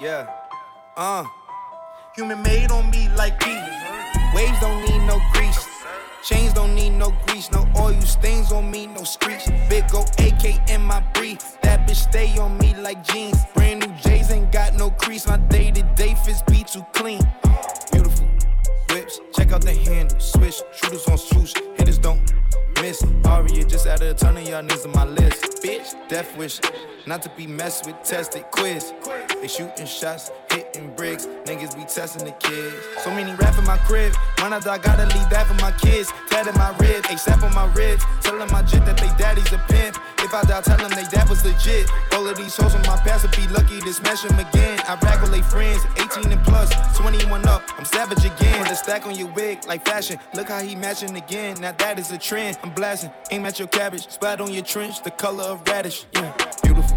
Yeah. Uh. Human made on me like pee. Waves don't need no grease. Chains don't need no grease, no oil stains on me, no streaks. Big go AK in my brief. That bitch stay on me like jeans. Brand new J's ain't got no crease. My day to day fits be too clean. Beautiful whips, check out the handle. Swish, shooters on swoosh, hitters don't miss. Aria just ton of y'all niggas on my list. Bitch, death wish, not to be messed with, tested quiz. They shooting shots, hitting bricks. Niggas be testing the kids. So many rap in my crib. When I die, gotta leave that for my kids. Tatted my rib, except on my ribs. Telling my jit that they daddy's a pimp. If I die, tell them they dad was legit. All of these hoes on my past would be lucky to smash them again. I rag with they friends, 18 and plus, 21 up. I'm savage again. The stack on your wig like fashion. Look how he matching again. Now that is a trend. I'm blasting. Aim at your cabbage. Splat on your trench, the color of radish. Yeah, beautiful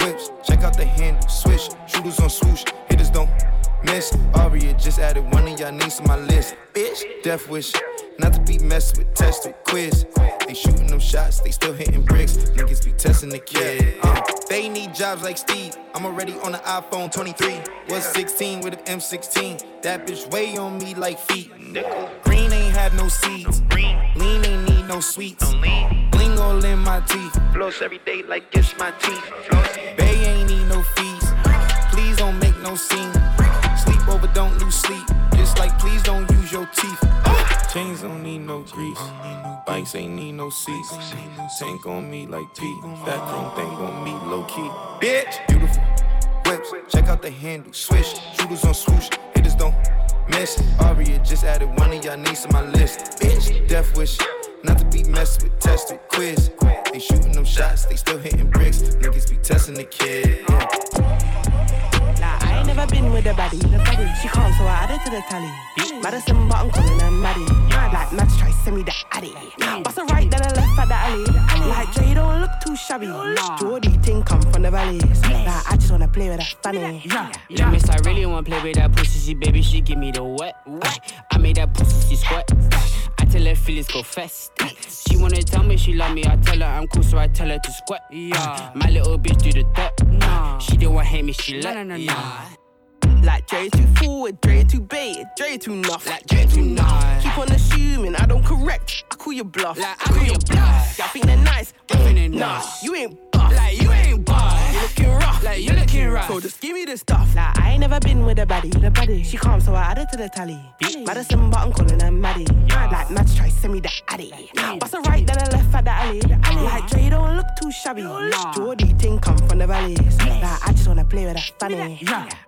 whips. Check out the handle, switch. Shooters on swoosh, hitters don't miss. Aria just added one of y'all names to my list. Bitch, death wish. Not to be messed with, tested, quiz. They shooting them shots, they still hitting bricks. Niggas be testing the kid. Uh, they need jobs like Steve. I'm already on the iPhone 23. Was 16 with an M16. That bitch way on me like feet. Green ain't have no seeds. Lean ain't need no sweets. Bling all in my teeth. Floss every day like it's my teeth. Bay ain't need no fees. Please don't make no scene. Sleep over, don't lose sleep. Just like please don't use your teeth. Chains don't need no grease. Bikes ain't need no seats. Tank on me like Pete. Fat chrome thing on me low key. Bitch, beautiful whips. Check out the handle. Swish. Shooters on swoosh. Hitters don't miss. Aria just added one of y'all names to my list. Bitch, death wish. Not to be messed with, tested quiz. They shooting them shots, they still hitting bricks. Niggas be testing the kid. Yeah. Nah, I ain't never been with a baddie. The baddie. She calm, so I added to the tally. Madison, but I'm calling her Maddie. Like Max try send me the addy. Bust a right, then a left at the alley. Like Jay don't look too shabby. Jordy ting come from the valleys. Like I just wanna play with that funny. Yeah, miss, I really wanna play with that pussy, she baby, she give me the wet. Ay, I made that pussy, she sweat. I tell her feelings go fast. She wanna tell me she love me, I tell her I'm cool, so I tell her to squat. Yeah, my little bitch do the dirt. Nah, she don't want hate me, she like. Yeah. Like Dre too forward, Dre too bait, Dre too nuff. Like Dre too nice. Keep on assuming I don't correct. I call you bluff. Like I call you bluff. Y'all think they're nice, I think they nah. nice. You ain't buff. Like you ain't boss. Looking rough. Like you looking rough. So just give me the stuff. Like I ain't never been with a baddie. The baddie. She calm, so I added to the tally. Bitch. Madison, but I'm calling her Maddie. Like Max try send me the addy. Bust a right, then a left at the alley. Like Dre don't look too shabby. Jordy ting come from the valleys. Like I just wanna play with that funny.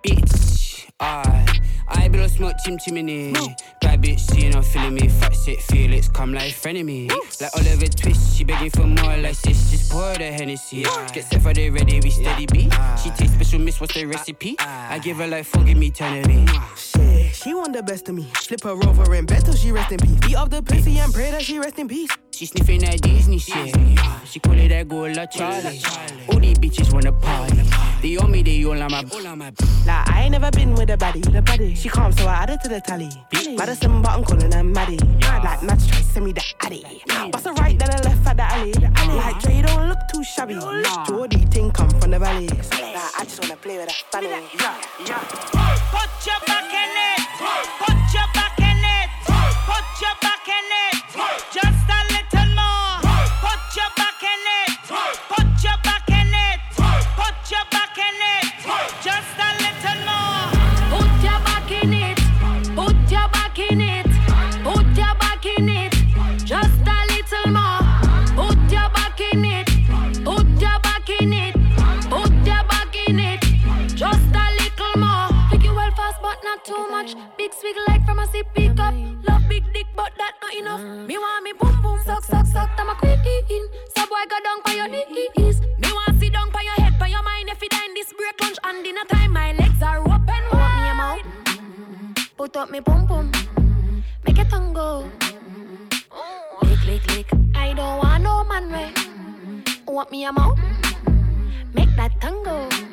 Bitch, I, I be no smoke chim chimney. Bad bitch, she not feeling me. Fat shit, feel Felix, come like me. Like Oliver Twist, she begging for more. Like sis, just pour the Hennessy. Get set for the ready, we steady beat. She taste special, miss, what's the recipe? I give her like forgive me, eternity. Shit, she want the best of me. Flip her over and bed till she rest in peace. Beat up the pussy and pray that she rest in peace. She sniffing that Disney shit. She call it that girl La Charlie. All these bitches wanna party. They on me, they all on my. Like I ain't never been with a baddie. The baddie. She calm, so I added to the tally. Madison, but I'm calling her Maddie. Like Max try send me the addy. Bust a right, then a left at the alley. Like Dre don't look too shabby. Jordy ting come from the valleys. Like I just wanna play with that funny. Put your back in it. Put your back in it. Put your back in it. Just Big swig like from a sip pick up. Love big dick, but that not enough. Me want me boom boom suck suck suck. I'm a queen. So boy go down by your knees. Me want sit down by your head, by your mind. If you dine this break lunch and dinner time, my legs are open. wide. Want me a mouth. Put up me pum pum. Make it tongue go. Lick, lick, lick. I don't want no man way. Want me a mouth. Make that tongue go.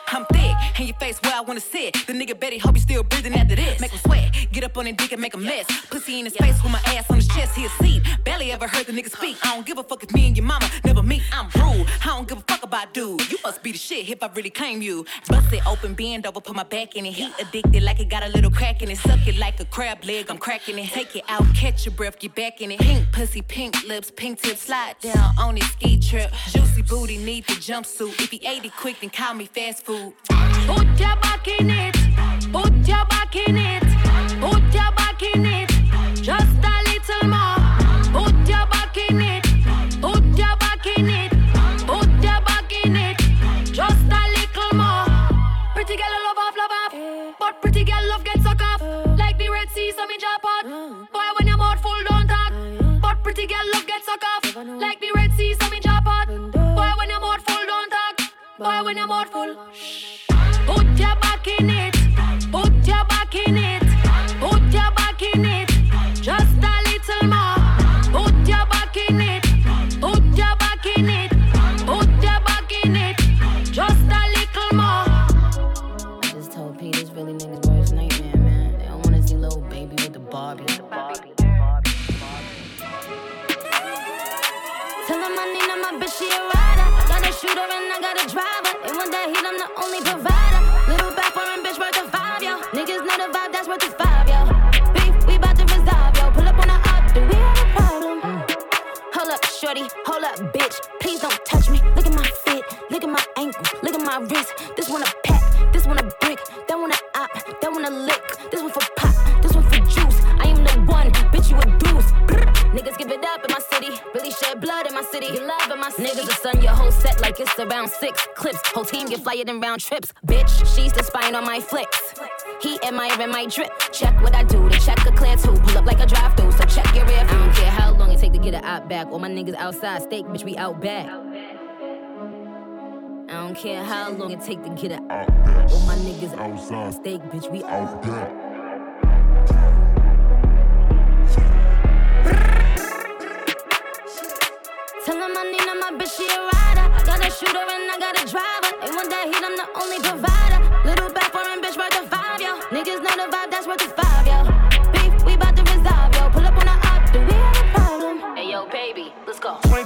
I'm thick, and your face where I wanna sit. The nigga Betty hope you still breathing after this. Make him sweat, get up on his dick and make a mess. Pussy in his face with my ass on his chest, he a. Barely ever heard the nigga speak. I don't give a fuck if me and your mama never meet. I'm rude, I don't give a fuck about dude. You must be the shit if I really claim you. Bust it open, bend over, put my back in it. Heat addicted like it got a little crack in it. Suck it like a crab leg, I'm cracking it. Take it out, catch your breath, get back in it. Pink pussy, pink lips, pink tip, slide down on his ski trip. Juicy booty, need the jumpsuit. If he ate it quick, then call me fast food. Put your back in it. Put your back in it. Put your back in it. Just a little more. Put your back in it. Put your back in it. Put your back in it. Just a little more. Pretty girl love off, love off. But pretty girl love get suck off. Like the Red Sea, some in Japan. Boy, when your mouth full, don't talk. But pretty girl love get suck off. Like the Boy, when your mouth full. Put your back in it. Stun your whole set like it's around six clips. Whole team get flyer than round trips. Bitch, she's the spine on my flicks. He admiring my drip. Check what I do, to check a clear too. Pull up like a drive through, so check your rear I don't care how long it take to get it out back. All my niggas outside, steak, bitch, we out back. I don't care how long it take to get it out back. All my niggas outside, steak, bitch, we out back. She a rider. I got a shooter and I got a driver. They want that heat, I'm the only provider.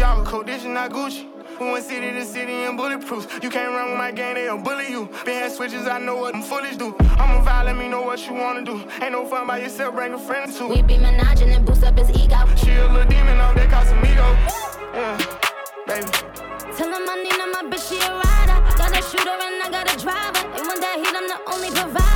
Balenciaga, Codition, not Gucci. We went city to city and bulletproof. You can't run with my gang, they'll bully you. Been had switches, I know what them foolish do. I'm a vibe, let me know what you wanna do. Ain't no fun by yourself, bring a friend too. We be menaging and boost up his ego. She a little demon on that Casamigo. Yeah, baby. Tell him I need my bitch, she a rider. I got a shooter and I got a driver. They want that heat, I'm the only provider.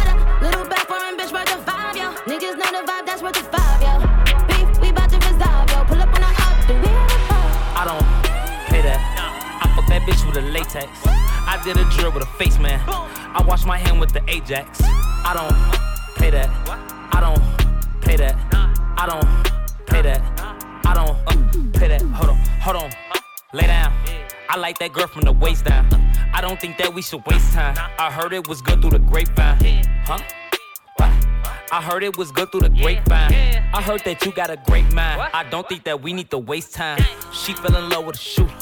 Bitch with a latex. I did a drill with a face man. I wash my hand with the Ajax. I don't pay that. I don't pay that. I don't pay that. I don't pay that. Hold on, hold on. Lay down. I like that girl from the waist down. I don't think that we should waste time. I heard it was good through the grapevine. Huh? I heard it was good through the grapevine. I heard that you got a great mind. I don't think that we need to waste time. She fell in love with a shooter.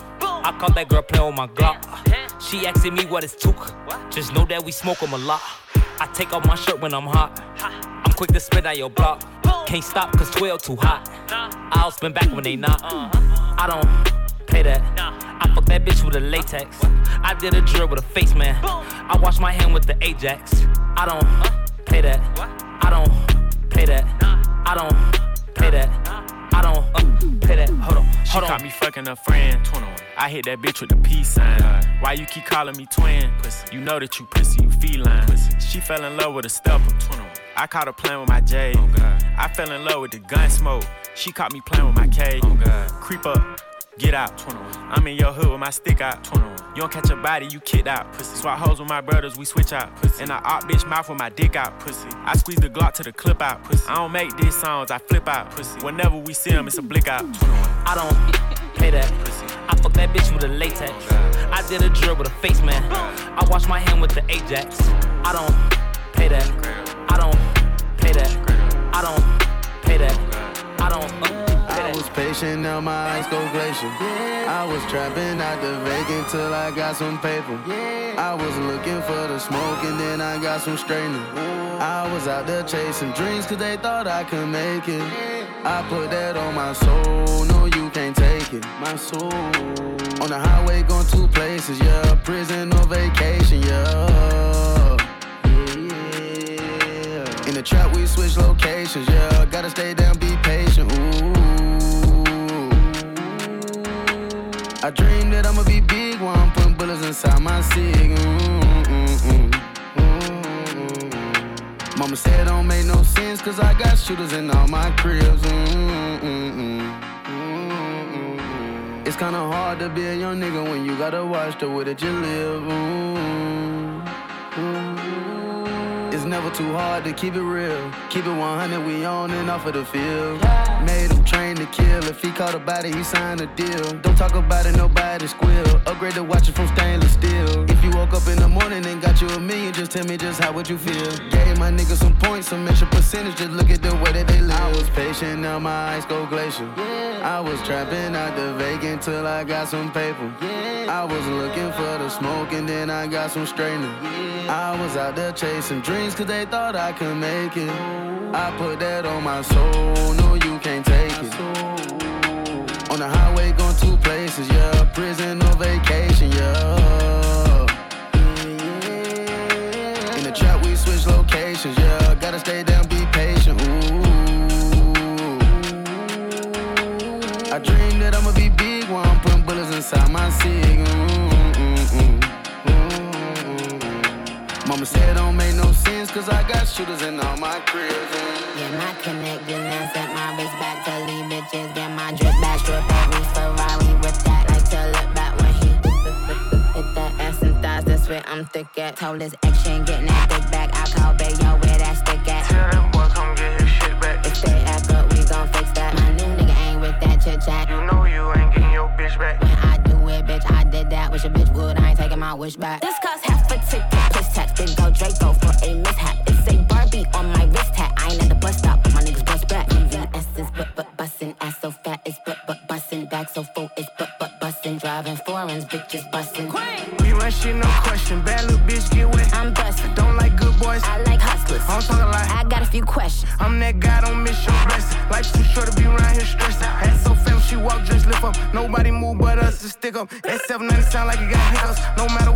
I caught that girl playing with my Glock. She asking me what is took. Just know that we smoke 'em a lot. I take off my shirt when I'm hot. I'm quick to spit on your block. Can't stop cause 12 too hot. I'll spin back when they not. I don't play that. I fuck that bitch with a latex. I did a drill with a face man. I wash my hand with the Ajax. I don't pay that. I don't pay that. I don't pay that. I don't uh, pay that. Hold on. She Hold caught on. me fucking a friend. I hit that bitch with the peace sign. Why you keep calling me twin? You know that you pussy, you feline. She fell in love with a stepper. I caught her playing with my J. I fell in love with the gun smoke. She caught me playing with my K. Creep up, get out. I'm in your hood with my stick out. You don't catch a body, you kicked out. Pussy. Swap hoes with my brothers, we switch out. Pussy. And I op bitch mouth with my dick out. Pussy. I squeeze the Glock to the clip out. Pussy. I don't make these songs, I flip out. Pussy. Whenever we see them, it's a blick out. I don't pay that. Pussy. I fuck that bitch with a latex. I did a drill with a face man. I wash my hand with the Ajax. I don't pay that. I don't pay that. I don't pay that. I don't. Uh, I was patient, now my eyes go glacial. I was trapping out the vacant till I got some paper. I was looking for the smoke and then I got some straightening. I was out there chasing dreams cause they thought I could make it. I put that on my soul, no you can't take it. My soul. On the highway going two places, yeah. Prison or vacation, yeah. Yeah. In the trap, we switch locations, yeah. Gotta stay down, be patient, ooh. I dream that I'ma be big while I'm putting bullets inside my cig. Mm, mm, mm, mm. Mama said don't make no sense, cause I got shooters in all my cribs. Mm, mm, mm, mm, mm. It's kinda hard to be a young nigga when you gotta watch the way that you live. Mm, mm. It's never too hard to keep it real. Keep it 100, we on and off of the field. Made him train to kill. If he caught a body, he signed a deal. Don't talk about it, nobody squeal. Upgrade the watch from stainless steel. If you woke up in the morning and got you a million, just tell me just how would you feel. Gave my niggas some points, some extra percentage. Just look at the way that they live. I was patient, now my eyes go glacial. I was trapping out the vacant till I got some paper. I was looking for the smoke and then I got some straightening. I was out there chasing dreams cause they thought I could make it. I put that on my soul, no you can't take it. On the highway going two places, yeah. Prison or vacation, yeah. Cause I got shooters in all my cribs. Mm. Yeah, my connected and set my wrist back to leave bitches. Get my drip back, strip every Ferrari with that. Like to look back when he hit that ass and thighs. That's where I'm thick at. Told his ex she ain't getting that dick back. I call Bayo where that stick at. Tell that boy come get his shit back. If they act up, we gon' fix that. My new nigga ain't with that chit chat. You know you ain't getting your bitch back. When I do it, bitch, I did that. Wish a bitch would, I ain't taking my wish back. This cost half a ticket, Big go Draco for a mishap. It's a Barbie on my wrist hat. I ain't at the bus stop, but my niggas bust back. VVS is but but bustin', ass so fat is but but bustin', back so full is but but bustin', driving foreigns, bitches bustin'. We run shit, no question. Bad little bitch, get wet. I'm bustin', Don't like good boys. I like hustlers. I'm talking like I got a few questions. I'm that guy, don't miss your blessing. Life's too short to be around here stressing. Ass so fam, she walk, just lift up. Nobody move but us to stick up. That 790 sound like it got hiccups. No matter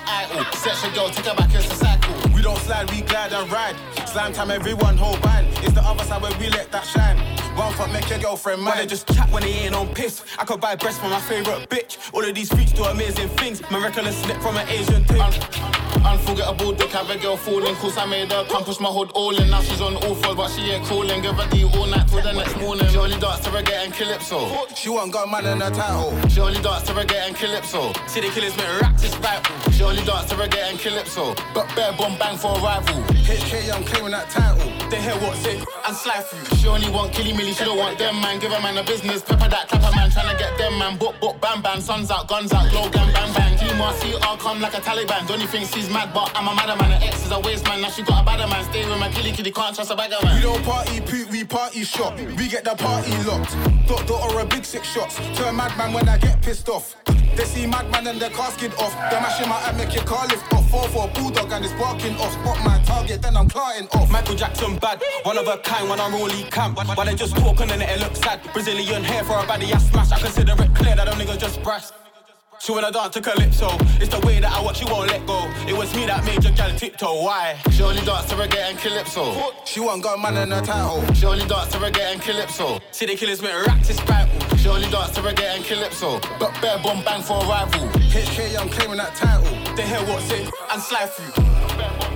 not idle. Section girl, take her back, it's a cycle. We don't slide, we glide and ride. Slam time, everyone hold band. It's the other side where we let that shine. One fuck make your girlfriend mine. They just chat when they ain't on piss. I could buy breasts for my favorite bitch. All of these freaks do amazing things. Miraculous slip from an Asian thing. Unforgettable dick, have a girl falling. Cause I made her come push my hood all in. Now she's on all fours, but she ain't calling. Give her D all night till the next morning. She only dance to reggae and calypso. She want got man in her title. She only dance to reggae and calypso. See the killers make racks, it's vital. She only dance to reggae and calypso. But bare bomb bang for a rival. HK, I'm claiming that title. They hear what's it and slide through. She only want killy milly, she don't want them man. Give a man a business, pepper that clapper man. Trying to get them man. Book, book, bam, bam. Suns out, guns out, glow, gang, bang, bang. Team RC, come like a Taliban. Don't you think she's mad, but I'm a madder man. Her ex is a waste man. Now she got a badder man. Stay with my killy kitty, can't trust a bagger man. We don't party poop, we party shop. We get the party locked. Dot, dot, or a big six shots. Turn madman when I get pissed off. They see madman and their casket off. They're mashing my head, make your car lift off. Fall for a bulldog and it's barking off. Spot my target, then I'm clarting off. Michael Jackson bad, one of a kind when I'm rolling camp. While they just talking and it looks sad. Brazilian hair for a body I smash. I consider it clear that them niggas just brass. She wanna dance to Calypso. It's the way that I watch, she won't let go. It was me that made your gal tiptoe. Why? She only dance to reggae and calypso. She want got man in her title. She only dance to reggae and calypso. See the killers make racks, it's vital. She only dance to reggae and calypso. But bare bomb bang for a rival. HK, I'm claiming that title. They hear what's it and slide through.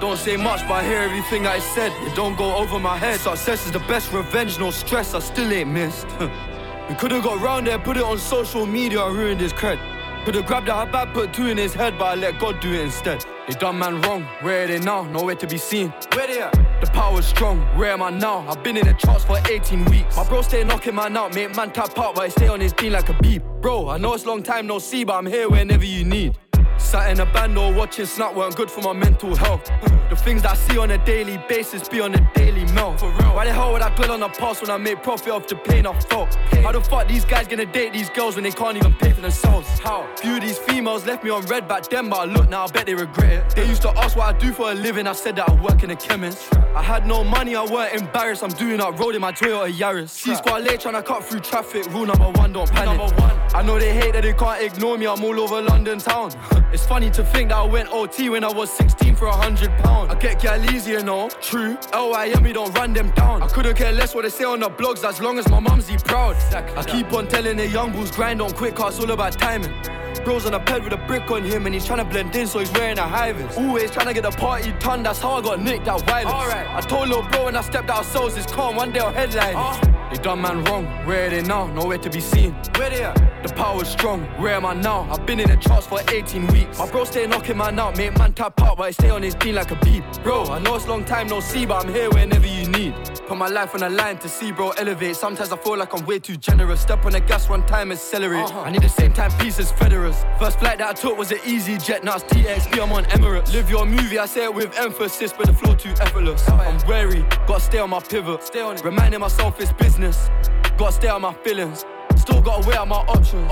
Don't say much, but I hear everything I said. It don't go over my head. Success is the best revenge, no stress, I still ain't missed. we could've got round there, put it on social media, and ruined his cred. Could've grabbed a bad, put two in his head, but I let God do it instead. They done man wrong, where are they now? Nowhere to be seen. Where they at? The power's strong, where am I now? I've been in the charts for 18 weeks. My bro stay knocking man out, make man tap out, but I stay on his beat like a beep. Bro, I know it's long time no see, but I'm here whenever you need. Sat in a band or watching Snap weren't good for my mental health. The things that I see on a daily basis be on a daily real. Why the hell would I dwell on the past when I make profit off the pain I felt? How the fuck these guys gonna date these girls when they can't even pay for themselves? How? Few of these females left me on red back then, but I look now, I bet they regret it. They used to ask what I do for a living, I said that I work in a chemist. I had no money, I weren't embarrassed. I'm doing up road in my Toyota Yaris. C squad late trying to cut through traffic. Rule number one, don't panic. Number one. I know they hate that they can't ignore me. I'm all over London town. It's funny to think that I went OT when I was 16 for a hundred pound. I get gal easy, you know. True. LIM, we don't run them down. I couldn't care less what they say on the blogs as long as my mumsy proud. I keep on telling the young bulls grind on quick, cause it's all about timing. Bro's on a ped with a brick on him and he's trying to blend in, so he's wearing a high vis. Always trying to get the party done, that's how I got nicked that violence. Alright. I told little bro when I stepped out of souls, it's calm, one day I'll headline. Ah. They done man wrong, where are they now? Nowhere to be seen. Where they at? The power's strong, where am I now? I've been in the charts for 18 weeks. My bro stay knocking man out, make man tap out, but I stay on his beat like a beep. Bro, I know it's long time no see, but I'm here whenever you need. Put my life on the line to see bro elevate. Sometimes I feel like I'm way too generous. Step on the gas one time, accelerate. Uh-huh. I need the same time piece as Federers. First flight that I took was an easyJet, now it's TXP, I'm on Emirates. Live your movie, I say it with emphasis, but the flow too effortless. I'm wary, gotta stay on my pivot. Stay on it. Reminding myself it's business. Gotta stay on my feelings. Still gotta weigh out my options.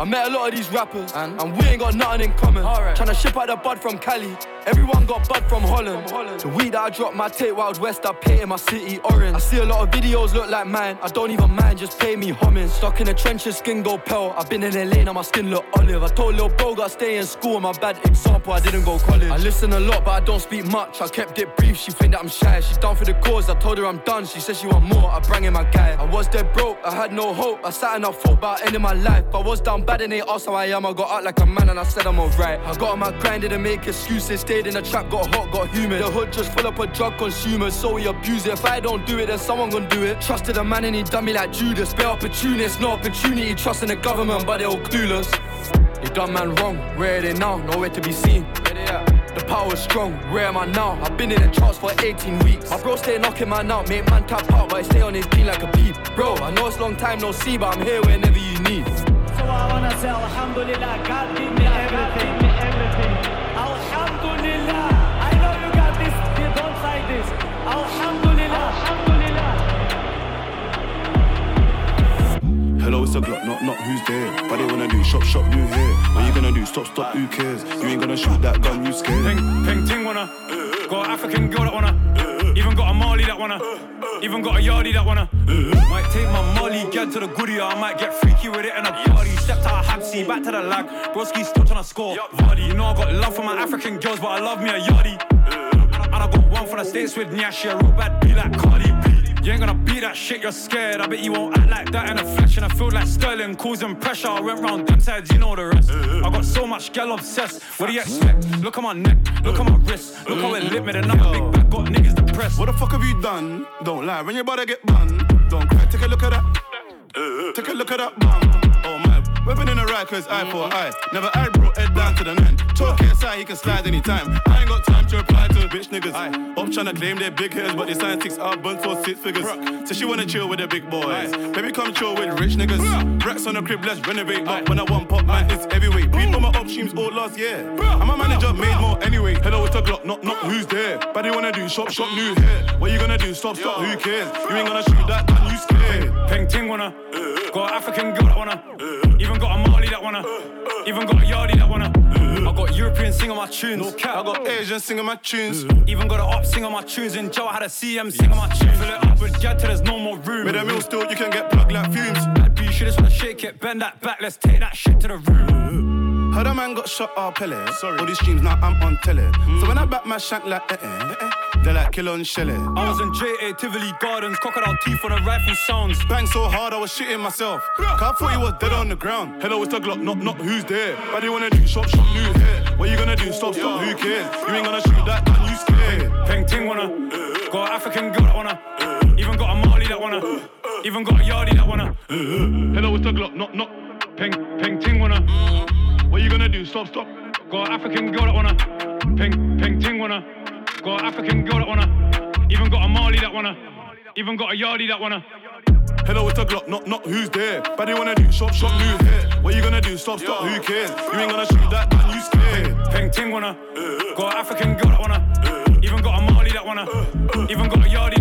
I met a lot of these rappers, and, we ain't got nothing in common. Tryna ship out the bud from Cali. Everyone got bud from Holland. The weed that I drop, my tape Wild West, I painted my city orange. I see a lot of videos look like mine. I don't even mind, just pay me homage. Stuck in the trenches, skin go pale. I've been in LA, now my skin look olive. I told little bro, gotta stay in school. My bad example, I didn't go college. I listen a lot, but I don't speak much. I kept it brief, she think that I'm shy. She's down for the cause, I told her I'm done. She said she want more, I bring in my guy. I was dead broke, I had no hope. I sat and I thought about ending my life. I was down bad and they asked how I am. I got out like a man and I said I'm alright. I got on my grind, didn't make excuses. Stayed in the trap, got hot, got humid. The hood just full up of drug consumers, so we abuse it. If I don't do it, then someone gonna do it. Trusted a man and he done me like Judas. Bare opportunist, no opportunity. Trusting the government, but they all clueless. They done man wrong, where are they now? Nowhere to be seen. Where they at? The power's strong, where am I now? I've been in the charts for 18 weeks. My bro stay knocking man out, make man tap out, but I stay on his beat like a beep. Bro, I know it's long time no see, but I'm here whenever you need. So I wanna say Alhamdulillah, God give me everything. Hello, it's a Glock, not not who's there. But they wanna do shop, shop, do here. What you gonna do? Stop, stop, who cares? You ain't gonna shoot that gun, you scared. Ping, ping, ting wanna. Got an African girl that wanna. Even got a Marley that wanna. Even got a Yardie that wanna. Might take my Molly, get to the goodie, I might get freaky with it in a party. Stepped out of Habsy, back to the lag. Broski still tryna score. Vardy, you know I got love for my African girls, but I love me a Yardie. And I got one for the states with Nyashi, a real bad be like Cardi B. You ain't gonna beat that shit, you're scared. I bet you won't act like that in a flesh. And I feel like Sterling causing pressure. I went round them sides, you know the rest. I got so much gal obsessed. What do you expect? Look at my neck, look at my wrist. Look how it lit me, a big back, got niggas depressed. What the fuck have you done? Don't lie, when your body get bun. Don't cry, take a look at that. Take a look at that bum. Oh my, weapon in the right, cause eye for eye. Never eye bro, head down to the nine. Talk inside, he can slide anytime. I ain't got time to reply to bitch niggas. Up trying to claim their big heads, but they sign six buns for six figures. So she wanna chill with the big boys. Baby, come chill with rich niggas. Racks on the crib, let's renovate up. When I want pop, man, it's heavyweight. Beat on my up streams all last year. And my manager made more anyway. Hello, it's a Glock, not, not who's there. But they wanna do shop, shop, new hair. What you gonna do? Stop, stop, who cares? You ain't gonna shoot that gun, you scared. Peng Ting wanna. Uh. Got an African girl that wanna. Uh. Even got a Marley that wanna. Uh. Even got a Yardie that wanna. I got European sing on my tunes. No cap. I got Asian singing my tunes. Even got a op sing on my tunes. In Joe, I had a CM sing on my tunes. Fill it up with gal till there's no more room. With a meal still, you can get plugged like fumes. That B, you just wanna shake it, bend that back. Let's take that shit to the room. How the man got shot off Pele? Sorry. All these streams now I'm on tele. So when I back my shank like eh eh, eh, eh, they're like kill on Shelley. Eh? I was in JA Tivoli Gardens, crocodile teeth on a rifle sounds. Bang so hard I was shitting myself. Cause I thought he was dead on the ground. Hello, it's the Glock, not not who's there. But they wanna do shop, shop, new hair. What you gonna do? Stop, stop, who cares? You ain't gonna shoot that gun, you scared. Peng Ting wanna. Got an African girl that wanna. Even got a Marley that wanna. Even got a Yardie that wanna. Hello, it's the Glock, not not. Peng Peng Ting wanna. What you gonna do? Stop, stop. Got an African girl that wanna. Peng Peng Ting wanna. Got an African girl that wanna. Even got a Marley that wanna. Even got a Yardie that wanna. Hello, it's a Glock, not not who's there. But they wanna do shop, shop. What you gonna do? Stop, stop, who cares? You ain't gonna shoot that gun, you scared. Peng Ting wanna. Got an African girl that wanna. Even got a Marley that wanna. Even got a Yardie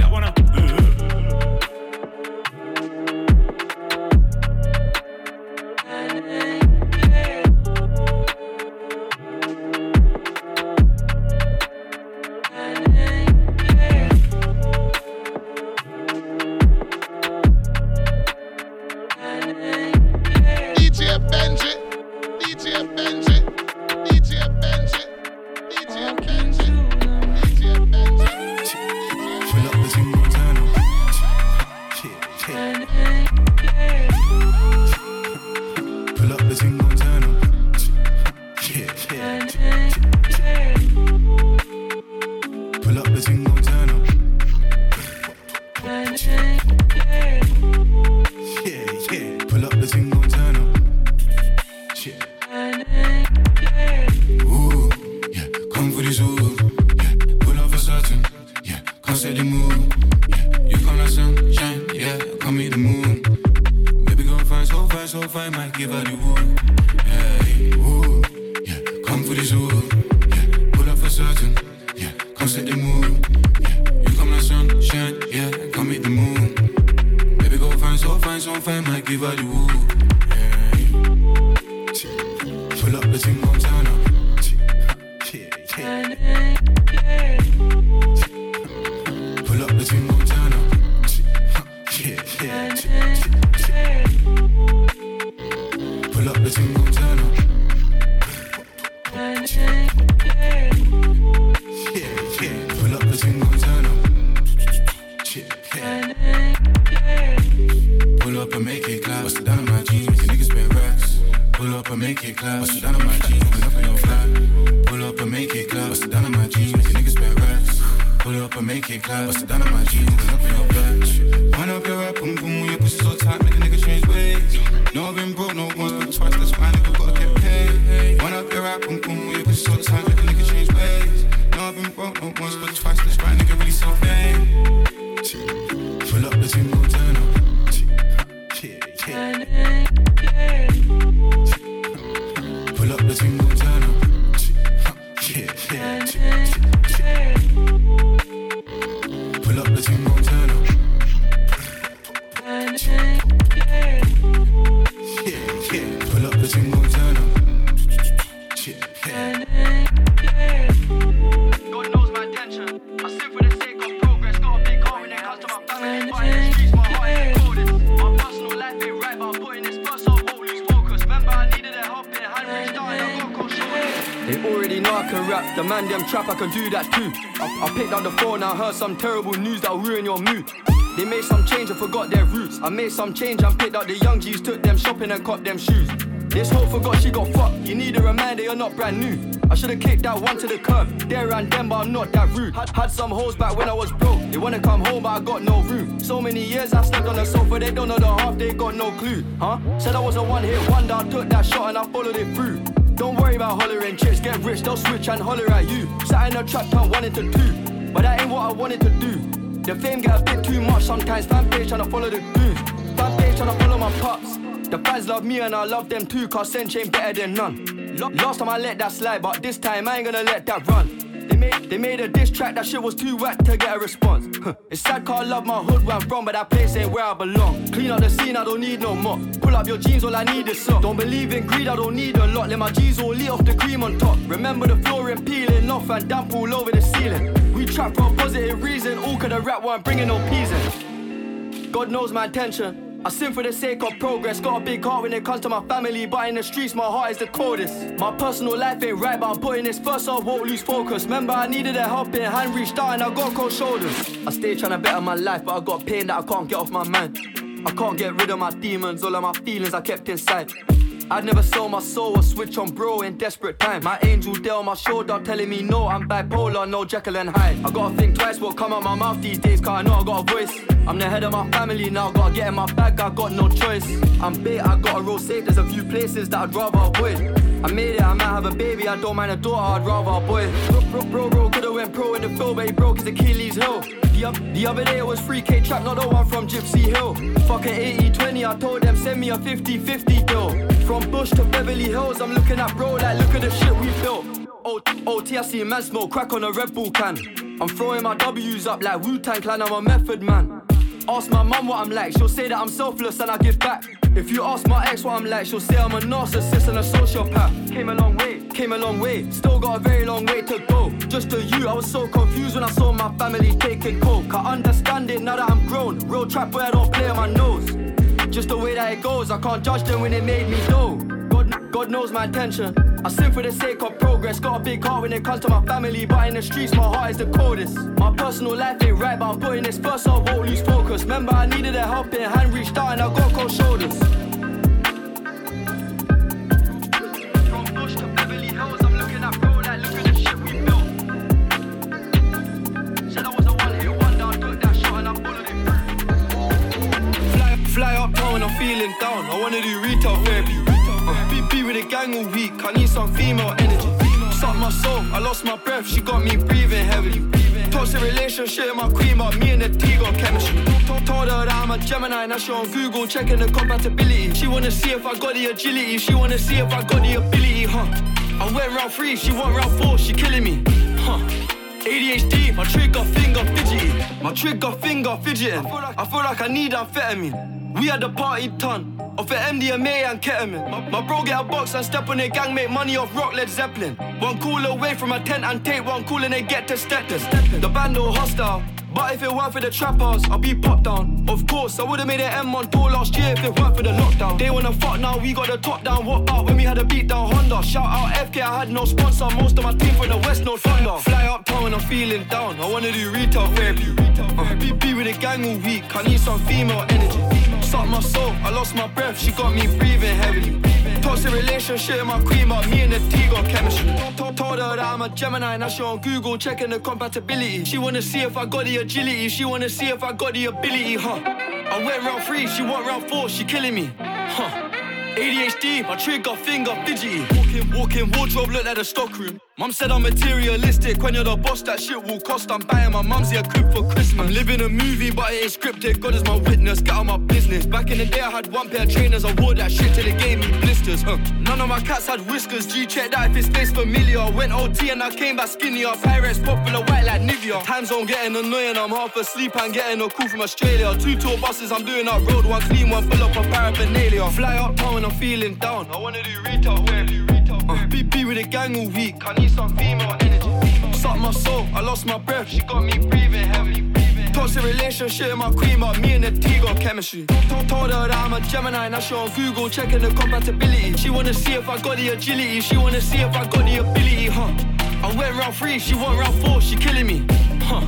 clap. Bust it down on my jeans, pull up in your flat. Pull up and make it clap. Bust it down on my jeans, make the niggas spend racks. Pull up and make it clap. Bust it down on my jeans, made some change and picked up the young G's, took them shopping and caught them shoes. This hoe forgot she got fucked. You need a reminder you're not brand new. I should've kicked that one to the curb. There and them, but I'm not that rude. Had, had some hoes back when I was broke. They wanna come home, but I got no room. So many years I slept on the sofa, they don't know the half, they got no clue. Huh? Said I was a one hit wonder, I took that shot and I followed it through. Don't worry about hollering, chicks get rich, they'll switch and holler at you. Sat in a trap town wanting to do, but that ain't what I wanted to do. The fame get a bit too much sometimes, fan page trying to follow the goons. To follow my pops. The fans love me and I love them too, cause Sench ain't better than none. Last time I let that slide, but this time I ain't gonna let that run. They made, they made a diss track, that shit was too whack to get a response. Huh. It's sad cause I love my hood where I'm from, but that place ain't where I belong. Clean up the scene, I don't need no more. Pull up your jeans, all I need is sock. Don't believe in greed, I don't need a lot. Let my G's all lit off the cream on top. Remember the flooring peeling off and damp all over the ceiling. We trap for a positive reason, all cause the rap weren't bringing no peas in. God knows my intention. I sin for the sake of progress. Got a big heart when it comes to my family, but in the streets, my heart is the coldest. My personal life ain't right, but I'm putting this first, so I won't lose focus. Remember, I needed a helping hand, reached out, and I got cold shoulders. I stay trying to better my life, but I got pain that I can't get off my mind. I can't get rid of my demons, all of my feelings I kept inside. I'd never sell my soul or switch on bro in desperate times. My angel on my shoulder telling me no, I'm bipolar, no Jekyll and Hyde. I gotta think twice what come out my mouth these days, cause I know I got a voice. I'm the head of my family now, gotta get in my bag, I got no choice. I'm bait, I gotta roll safe, there's a few places that I'd rather avoid. I made it, I might have a baby, I don't mind a daughter, I'd rather a boy. Bro, bro, bro, bro could've went pro in the field, but he broke his Achilles heel. The, the other day it was 3K trap, not the one from Gypsy Hill. Fucking 80 20, I told them send me a 50 50 deal. From Bush to Beverly Hills, I'm looking at bro like look at the shit we built. Oh, OT, I see man smoke crack on a Red Bull can. I'm throwing my W's up like Wu Tang Clan, I'm a method man. Ask my mum what I'm like, she'll say that I'm selfless and I give back. If you ask my ex what I'm like, she'll say I'm a narcissist and a sociopath. Came a long way, came a long way, still got a very long way to go. Just to you, I was so confused when I saw my family taking coke. I understand it now that I'm grown. Real trap boy, I don't play on my nose. Just the way that it goes, I can't judge them when it made me know. God, God knows my intention. I sin for the sake of progress. Got a big heart when it comes to my family, but in the streets, my heart is the coldest. My personal life ain't right, but I'm putting this first, so I won't lose focus. Remember, I needed a helping hand, reached out, and I got cold shoulders. Feeling down. I wanna do retail therapy. Uh, be, be with the gang all week. I need some female energy. Suck my soul, I lost my breath. She got me breathing heavily. Toxic relationship, my queen, but me and the T got chemistry. Told, told her that I'm a Gemini, now she on Google checking the compatibility. She wanna see if I got the agility. She wanna see if I got the ability, huh? I went round three, she went round four, she killing me, huh? ADHD, my trigger finger fidgety. My trigger finger fidgeting. I feel like I need amphetamine. We had the party ton of the MDMA and ketamine. My, my bro get a box and step on their gang, make money off rock Led Zeppelin. One call away from a tent and take one call and they get to Stetton. The band all hostile. But if it weren't for the trappers, I'd be popped down. Of course, I would've made an M on tour last year if it weren't for the lockdown. They wanna fuck now, we got the top down. What about when we had a beat down Honda? Shout out FK, I had no sponsor. Most of my team from the West, no thunder. Fly uptown, when I'm feeling down. I wanna do retail therapy. Uh, be, be with the gang all week. I need some female energy. Suck my soul, I lost my breath. She got me breathing heavily. Toxic relationship, my queen, but me and the T got chemistry. Told her that I'm a Gemini, now she on Google checking the compatibility. She wanna see if I got the agility, she wanna see if I got the ability, huh? I went round three, she went round four, she killing me, huh? ADHD, my trigger finger fidgety. Walking, walking wardrobe look like a stockroom. Mum said I'm materialistic. When you're the boss, that shit will cost. I'm buying my mumsy a crib for Christmas. I'm living a movie, but it ain't scripted. God is my witness. Get out my business. Back in the day, I had one pair of trainers. I wore that shit till it gave me blisters. Huh. None of my cats had whiskers. G check that if it stays familiar. Went OT and I came back skinnier. Pirates popular white like Nivea. Time zone getting annoying. I'm half asleep and getting a call from Australia. Two tour buses, I'm doing up road. One clean, one full up of paraphernalia. Fly up town, I'm feeling down. I wanna do retail wear. Uh, be with a gang all week. I need some female energy. Suck my soul, I lost my breath. She got me breathing heavily. Toxic relationship, my queen, but me and the T got chemistry. Told, told her that I'm a Gemini, now she on Google checking the compatibility. She wanna see if I got the agility, she wanna see if I got the ability, huh? I went round three, she went round four, she killing me, huh?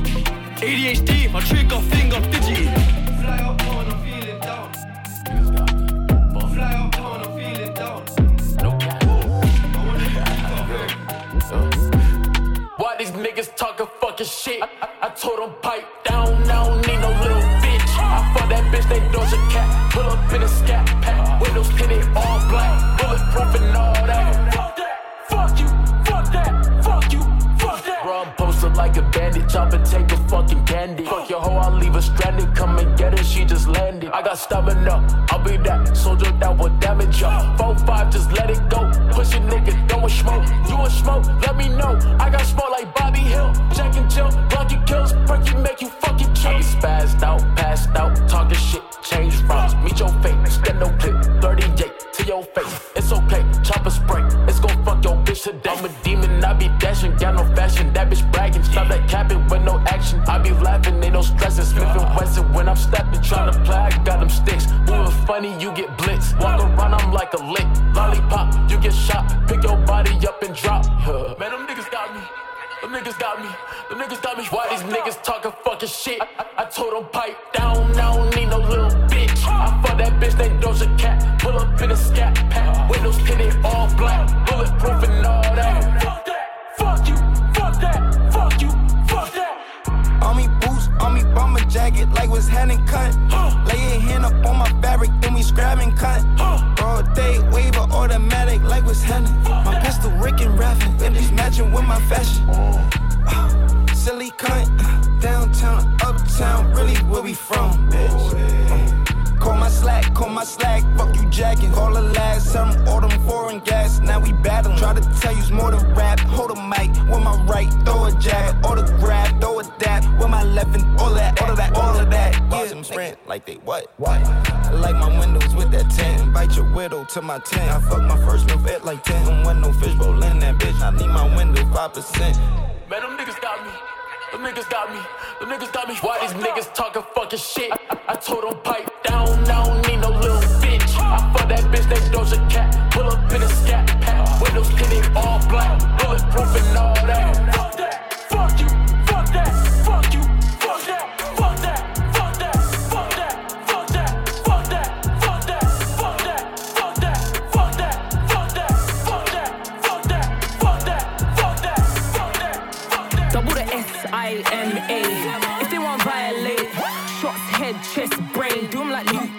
ADHD, my trigger finger fidgety. These niggas talking fucking shit? I, I, I told them pipe down, I like a bandit. Chop and take a fucking candy. Fuck your hoe, I'll leave her stranded. Come and get her, she just landed. I got stamina, I'll be that soldier that will damage ya. 4-5, just let it go. Push a nigga, don't smoke. You want smoke? Let me know. I got smoke like Bobby Hill. Jack and Jill, Rocky kills, perky make you fucking chill. Spazzed out, passed out, talking shit, change routes. Meet your fate, stand no clip, 38 to your face. It's okay, bitch today. I'm a demon, I be dashing, got no fashion. That bitch bragging, stop that capping with no action. I be laughing, ain't no stressing. Smith and Wesson when I'm stepping, tryna play, I got them sticks. Moving funny, you get blitz. Walk around, I'm like a lick. Lollipop, you get shot. Pick your body up and drop. Man, them niggas got me. Them niggas got me. Them niggas got me. Why these niggas talking fucking shit? I, I, I told them pipe down. I don't need no little bitch. I fuck that bitch, they Doja Cat. Pull up in a scat pack. Windows tinted all black. Bulletproof and jacket, like was hand and cut. Lay your hand up on my fabric, then we scrap and cut. Broad day, automatic, like was handing. My pistol, Rick and Raffin, then just matching with my fashion. Uh, silly cunt, downtown, uptown, really where we from, bitch. Call my slack, call my slack, fuck you jacking. Call the last, some all them foreign gas, now we battling. Try to tell you's more than rap, they what? What? I like my windows with that 10. Invite your widow to my tent. I fuck my first milk at like 10. Don't want no fish in that bitch. I need my window 5%. Man, them niggas got me. Them niggas got me. Them niggas got me. Why these niggas talking fucking shit? I, I, I told them pipe down. I don't need no little bitch. I fuck that bitch, they Doja Cat. Pull up in a scat pack. Windows tinted all black.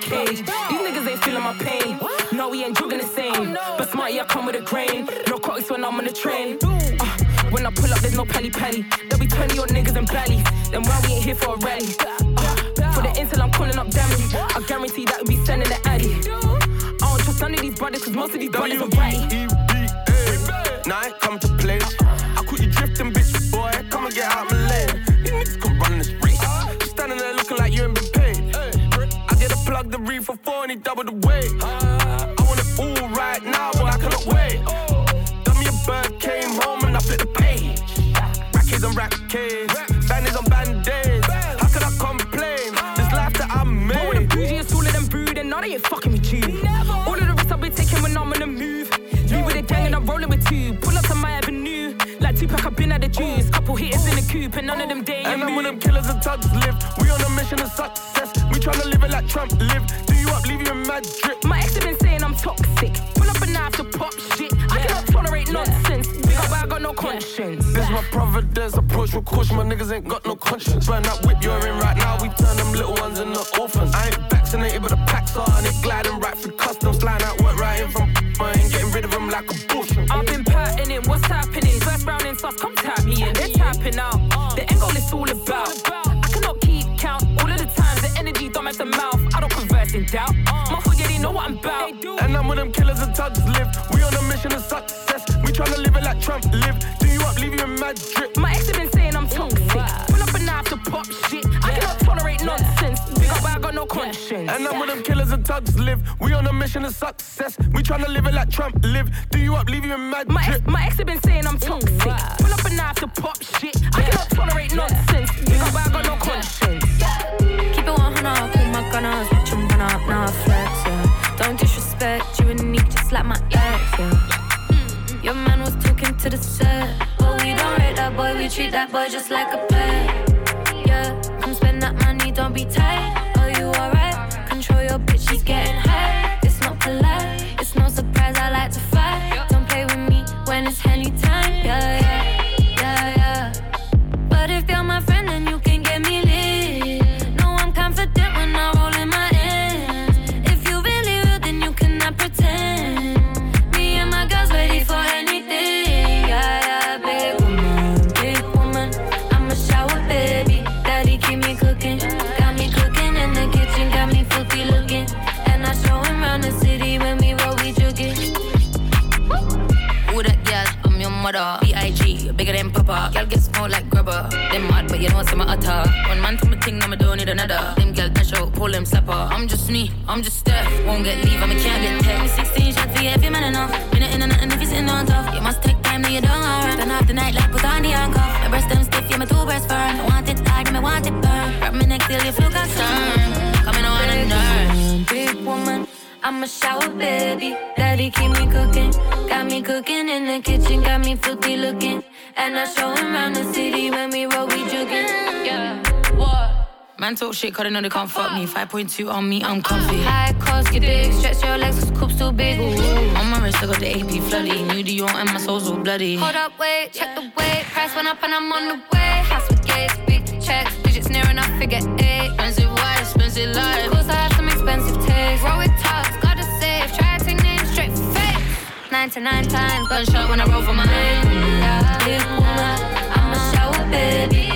Cage. These niggas ain't feeling my pain. No, we ain't jogging the same. But smart, yeah, come with a grain. No coats when I'm on the train. Uh, when I pull up, there's no pally pally. There'll be 20 odd niggas and belly. Then why we ain't here for a rally? Uh, for the intel, I'm calling up damage. I guarantee that we be sending the addy. I don't trust none of these brothers, cause most of these brothers are ratty. Now I come to play. three for four and he doubled the weight. Hitters in the coupe, and none of them day. And I'm with them killers and thugs live. We on a mission of success. We tryna live it like Trump live. Do you up, leave you in mad drip. My ex have been saying I'm toxic. Pull up a knife to pop shit. I cannot tolerate nonsense. Big up, I got no conscience. This my providence approach with caution. My niggas ain't got no conscience. Burn that whip you're in right now. We turn them little ones into orphans. I ain't vaccinated, but the packs are and it gliding right through customs. Flying out work right in from ain't getting rid of them like a bush. I've been patterning, what's happening? First round in sus, come tap me in. They're tapping out. The end goal is all about. I cannot keep count. All of the times the energy don't match the mouth. I don't converse in doubt. My hood, yeah, they know what I'm about. And I'm with them killers and thugs live. We on a mission of success. We tryna live it like Trump live. Do you up, leave you in mad drip. My ex have been saying I'm toxic. Pull up a knife to pop shit. I cannot options. And I'm with them killers and thugs live. We on a mission of success. We tryna live it like Trump live. Do you up, leave you in mad My ex, my ex have been saying I'm toxic. Mm. Pull up a knife to pop shit. I cannot tolerate nonsense. You know, but I got no conscience. Keep it 100, call my gunners. Watch them run up, now I flex, yeah. Don't disrespect, you and Nick just like my ex, yeah. Hmm. Your man was talking to the set. But we don't rate that boy, we treat that boy just like a pet. Yeah, come spend that money, don't be tight. She's getting high. Them mad, but you know what's in my utter. One man to me thing, now me don't need another. Them girl dash out, pull them slapper. I'm just me, I'm just Steph. Won't get leave, I me can't get text. 16 shots for you man enough. Minute in and nothing if you sitting on tough. You must take time, now you don't run. Spend half the night like put on the handcuff. My breast them stiff, yeah, my two breasts firm. I want it hard, me want it burn. Wrap me neck till you feel concerned. Coming on a nurse. Big woman, I'm a shower baby. Daddy keep me cooking, got me cooking in the kitchen, got me filthy looking. And I show him around the city when we roll, we jugging. Yeah, what? Man talk shit, cause they know they can't fuck me. 5.2 on me, I'm comfy. High cost, get big, stretch your legs, cause coop's too big. On my wrist, I got the AP flooded. New Dior and my soul's all bloody. Hold up, wait, check the weight. Price went up and I'm on the way. House with gates, big checks, digits near enough, figure eight. Expensive wife, expensive life. Of course, I have some expensive taste. Roll with 99 times, gunshot when I roll for my name. Yeah, I'm a shower baby.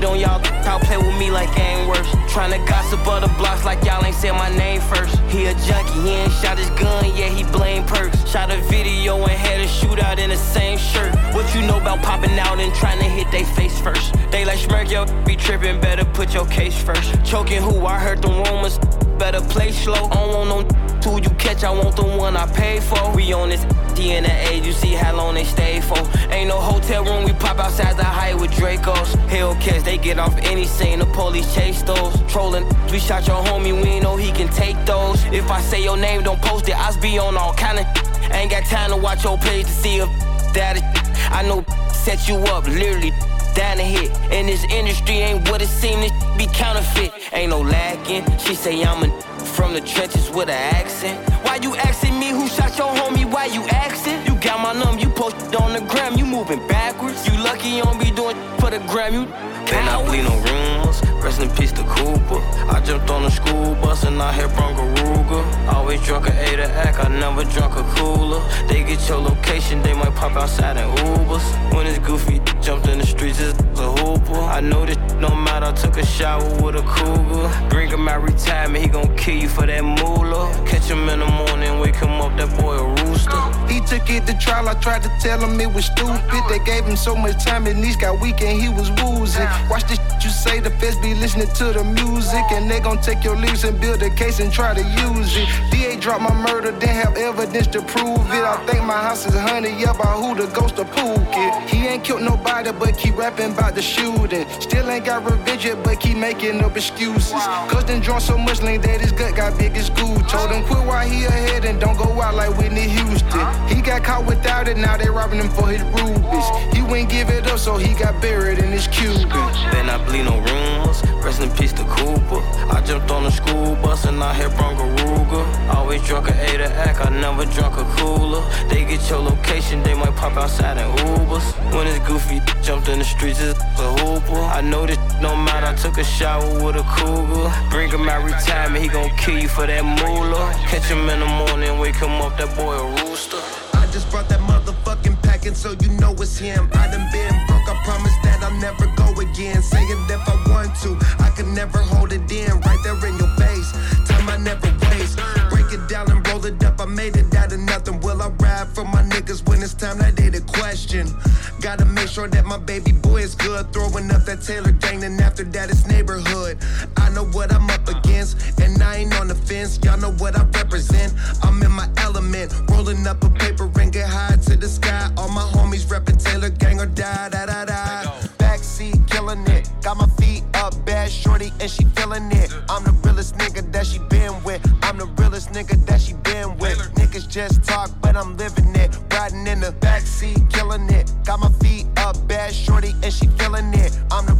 Get on y'all, play with me like I ain't worse. Tryna gossip other blocks like y'all ain't said my name first. He a junkie, he ain't shot his gun, yeah, he blame perks. Shot a About popping out and trying to hit they face first? They like smirk yo, be tripping, better put your case first. Choking who? I heard the rumors, better play slow. I don't want no who you catch, I want the one I pay for. We on this D you see how long they stay for. Ain't no hotel room, we pop outside the height with Dracos. Hellcats, they get off any scene, the police chase those. Trolling, we shot your homie, we know he can take those. If I say your name, don't post it, I be on all kind of. Ain't got time to watch your page to see if that is. I know set you up, literally down to hit. In this industry ain't what it seem to be counterfeit. Ain't no lacking. She say I'm a from the trenches with an accent. Why you asking me who shot your homie? Why you asking? You got my number, you posted on the gram, you moving backwards. You lucky you don't be doing for the gram, you Can I bleed no Rest in peace to Cooper. I jumped on the school bus and I hit Bronco Ruger. Always drunk a A to act, I never drunk a cooler. They get your location, they might pop outside in Ubers. When it's goofy, jumped in the streets, it's a hooper. I know this no matter, I took a shower with a cougar. Bring him out retirement, he gon' kill you for that moolah. Catch him in the morning, wake him up, that boy a rooster. He took it to trial, I tried to tell him it was stupid. They gave him so much time, his knees got weak and he was woozy. Watch this you say, the feds be listening to the music. And they gon' take your leaves and build a case and try to use it. DA dropped my murder, didn't have evidence to prove it. I think my house is hunted up by who the ghost of Pookie. He ain't killed nobody, but keep rapping about the shooting. Still ain't got revenge yet, but keep making up excuses. Cause then drunk so much lean that his gut got big as goo. Told him quit while he ahead and don't go out like Whitney Houston. He got caught without it, now they robbing him for his rubies. He wouldn't give it up, so he got buried in his Cuban. Then I bleed no Rest in peace to Cooper. I jumped on the school bus and I hit Bronco Ruger. Always drunk a A to act, I never drunk a cooler. They get your location, they might pop outside in Ubers. When it's goofy, jumped in the streets, it's a hooper. I know this no matter, I took a shower with a cougar. Bring him out retirement, he gon' kill you for that moolah. Catch him in the morning, wake him up, that boy a rooster. I just brought that motherfucking pack looking, so you know it's him. I done been broke, I promise that I'll never again. Say it if I want to, I can never hold it in. Right there in your face, time I never waste. Break it down and roll it up, I made it out of nothing. Will I ride for my niggas when it's time? That they a question. Gotta make sure that my baby boy is good. Throwing up that Taylor gang, and after that it's neighborhood. I know what I'm up against, and I ain't on the fence. Y'all know what I represent. I'm in my element, rolling up a paper and get high to the sky. All my homies reppin' Taylor gang or die, da da da. Killing it, got my feet up, bad shorty, and she feeling it. I'm the realest nigga that she been with. I'm the realest nigga that she been with. Niggas just talk, but I'm living it. Riding in the backseat, killing it. Got my feet up, bad shorty, and she feeling it. I'm the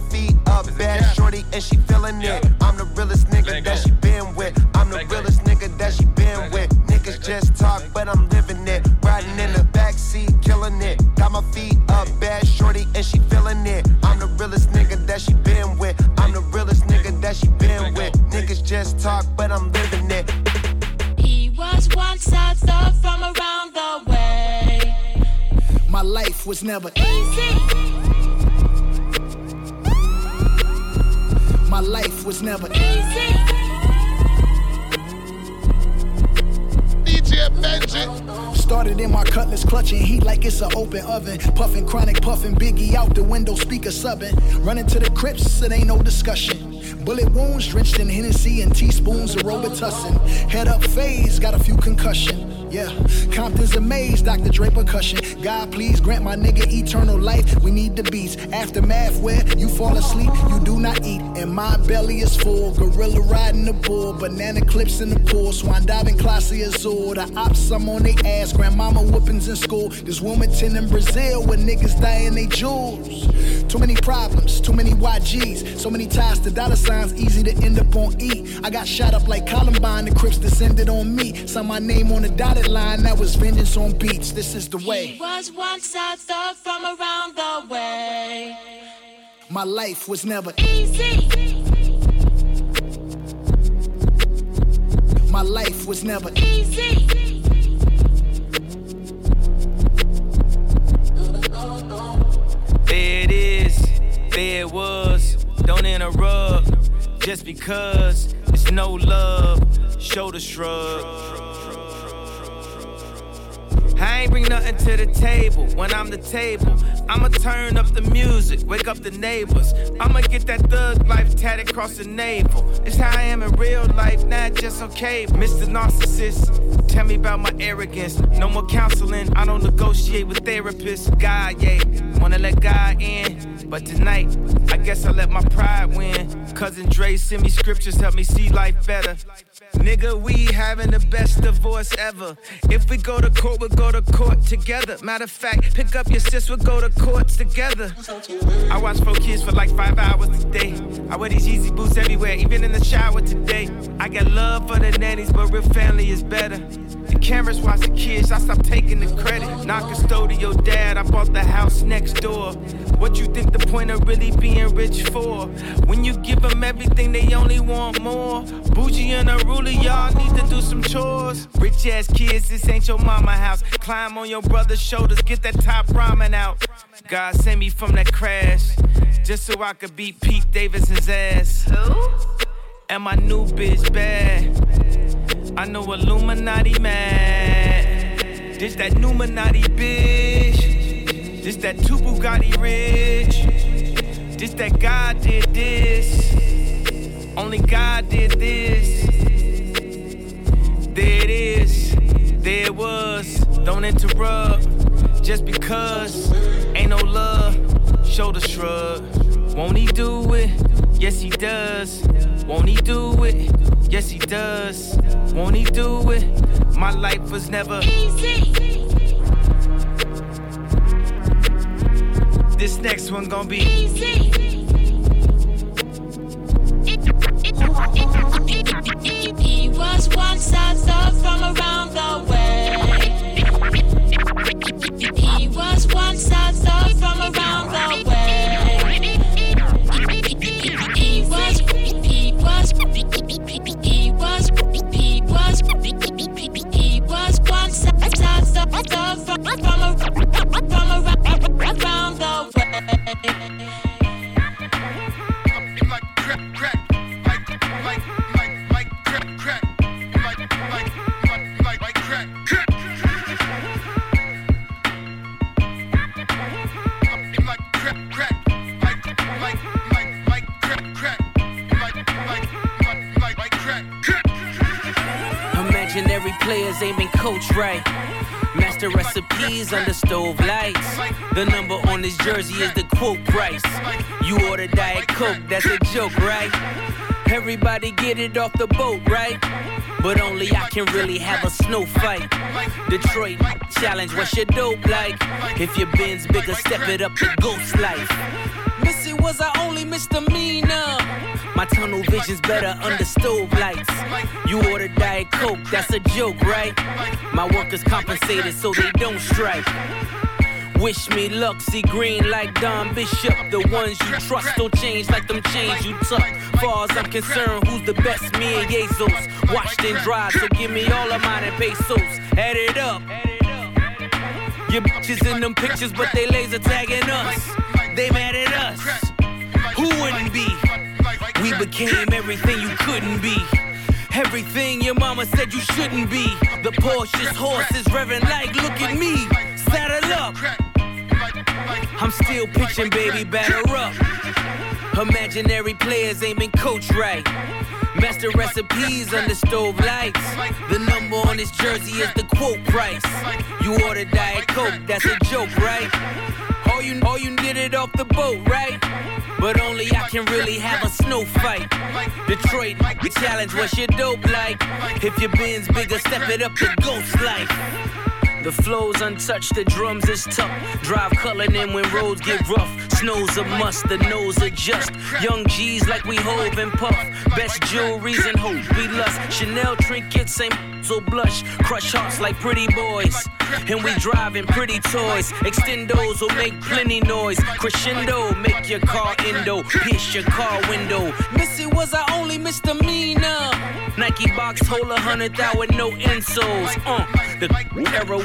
my feet up, bad shorty, and she feeling it. I'm the realest nigga that she been with. I'm the realest nigga that she been with. Niggas just talk, but I'm living it. Riding in the backseat, killing it. Got my feet up, bad shorty, and she feeling it. I'm the realest nigga that she been with. I'm the realest nigga that she been with. Niggas just talk, but I'm living it. He was once a thug from around the way. My life was never easy. My life was never easy. DJ Benji. Started in my cutlass, clutching heat like it's an open oven. Puffing chronic, puffing Biggie out the window, speaker subbing. Running to the crypts, it ain't no discussion. Bullet wounds drenched in Hennessy and teaspoons of Robitussin. Head up phase, got a few concussion. Compton's amazed, Dr. Dre percussion. God, please grant my nigga eternal life. We need the beats. Aftermath where you fall asleep, you do not eat. And my belly is full. Gorilla riding the bull, banana clips in the pool. Swan diving, Clase Azul. The ops, I'm on they ass. Grandmama whoopings in school. This Wilmington in Brazil where niggas dying they jewels. Too many problems, too many YGs. So many ties to dollar signs, easy to end up on E. I got shot up like Columbine, the Crips descended on me. Saw my name on the dotted line, that was vengeance on beats. This is the way. He was once a thug from around the way. My life was never easy. My life was never easy. It was. Don't interrupt, just because it's no love. Shoulder shrug. I ain't bring nothing to the table when I'm the table. I'ma turn up the music, wake up the neighbors. I'ma get that thug life tatted across the navel. It's how I am in real life, not just okay. Mr. Narcissist, tell me about my arrogance. No more counseling, I don't negotiate with therapists. God, yeah. wanna let God in. But tonight, I guess I let my pride win. Cousin Dre send me scriptures, help me see life better. Nigga, we having the best divorce ever. If we go to court, we'll go to court together. Matter of fact, pick up your sis, we'll go to courts together. I watch four kids for like five hours a day. I wear these Yeezy boots everywhere, even in the shower today. I got love for the nannies, but real family is better. The cameras watch the kids, I stop taking the credit. Not custodial dad, I bought the house next door. What you think the point of really being rich for? When you give them everything, they only want more. Bougie and a ruler, y'all need to do some chores. Rich ass kids, this ain't your mama house. Climb on your brother's shoulders, get that top ramen out. God sent me from that crash, just so I could beat Pete Davidson's ass. Who? And my new bitch bad. I know Illuminati man. This that Numinati bitch. This that two Bugatti rich. This that God did this. Only God did this. There it is. There it was. Don't interrupt. Just because ain't no love. Shoulder shrug. Won't he do it? Yes, he does. Won't he do it? Yes, he does. Won't he do it? My life was never easy. This next one gonna be easy. He was one size up from around the way. He was one size up from around the way. He was, he was, he was, he was, he was up from from from Imaginary players aiming coach right. Master recipes under stove lights. The number on this jersey is the quote price. You order Diet Coke, that's a joke, right? Everybody get it off the boat, right? But only I can really have a snow fight. Detroit challenge, what's your dope like? If your bin's bigger, step it up to ghost life. Missy was I only misdemeanor. My tunnel vision's better under stove lights. You order Diet Coke, that's a joke, right? My workers compensated so they don't strike. Wish me luck, see green like Don Bishop. The ones you trust don't change like them chains you tuck. Far as I'm concerned, who's the best? Me and Jesus. Washed and dried, so give me all of mine in pesos. Add it up. Your bitches in them pictures, but they laser tagging us. They mad at us. Who wouldn't be? We became everything you couldn't be. Everything your mama said you shouldn't be. The Porsche's horse is revving like, look at me. Saddle up. I'm still pitching, baby, batter up. Imaginary players aiming coach right. Master recipes under stove lights. The number on this jersey is the quote price. You order Diet Coke, that's a joke, right? You, all you did it off the boat, right? But only I can really have a snow fight. Detroit, the challenge, what's your dope like? If your bin's bigger, step it up to ghost life. The flow's untouched, the drums is tough. Drive culling in when roads get rough. Snow's a must, the nose adjust. Young G's like we hove and puff. Best jewelries and hope we lust. Chanel trinkets ain't so blush. Crush hearts like pretty boys. And we driving pretty toys. Extendos will make plenty noise. Crescendo, make your car endo. Pierce your car window. Missy was our only misdemeanor. Nike box hold a hundred thou with no insoles. Uh, the era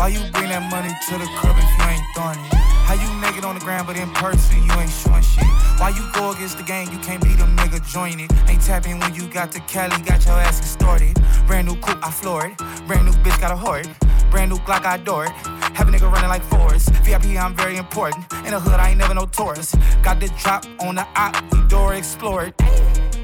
Why you bring that money to the club if you ain't throwing it? Naked on the ground, but in person you ain't showing shit. Why you go against the game, you can't be them nigga join it. Ain't tapping when you got the Cali, got your ass extorted. Brand new coupe, I floor it. Brand new bitch, got a hoard. Brand new Glock, I adore it. Have a nigga running like Forrest. VIP, I'm very important. In the hood, I ain't never no tourist. Got the drop on the op, door explored.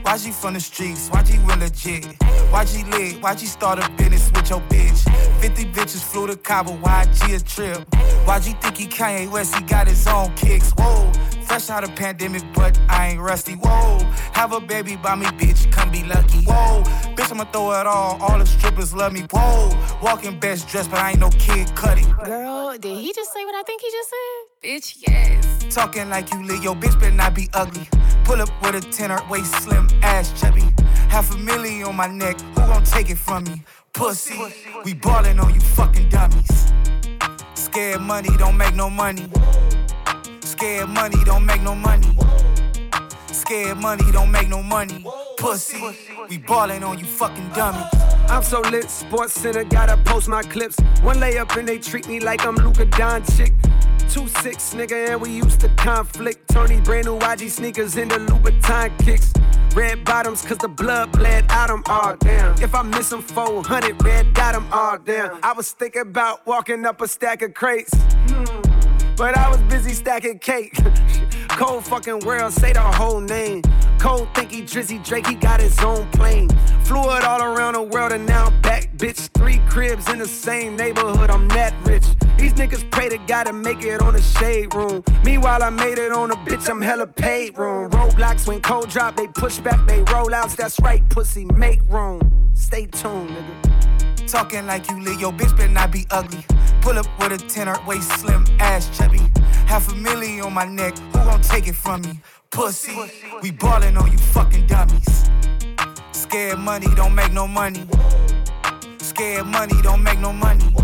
YG from the streets, YG real legit. YG lit, YG start a business with your bitch. 50 bitches flew to Cabo, YG a trip. Why YG think he Kanye West, he got his own kicks. Whoa, fresh out of pandemic, but I ain't rusty. Whoa, have a baby by me, bitch, come be lucky. Whoa, bitch, I'ma throw it all, all the strippers love me. Whoa, walking best dressed, but I ain't no kid cutting. Girl, did he just say what I think he just said? Bitch, yes. Talking like you lit, your bitch better not be ugly. Pull up with a tenor, waist slim, ass chubby. Half a million on my neck, who gon' take it from me? Pussy, we ballin' on you fucking dummies. Scared money don't make no money. Scared money don't make no money. Scared money don't make no money. Pussy, we ballin' on you fucking dummies. I'm so lit, Sports Center, gotta post my clips. One layup and they treat me like I'm Luka Doncic. Two six, nigga, and we used to conflict. Tony brand new YG sneakers in the Louboutin kicks. Red bottoms, cause the blood bled out 'em all damn. If I miss 'em 400, red dot 'em all damn. I was thinking about walking up a stack of crates. But I was busy stacking cake. Cold fucking world, say the whole name. Cold thinky Drizzy Drake, he got his own plane. Flew it all around the world and now back, bitch. Three cribs in the same neighborhood, I'm that rich. These niggas pray to God to make it on the shade room. Meanwhile, I made it on a bitch, I'm hella paid room. Roadblocks when cold drop, they push back, they roll outs. That's right, pussy, make room. Stay tuned, nigga. Talking like you lit, your bitch better not be ugly. Pull up with a tenor, waist slim, ass chubby. Half a million on my neck, who gon' take it from me? Pussy, we ballin' on you fucking dummies. Scared money don't make no money. Scared money don't make no money.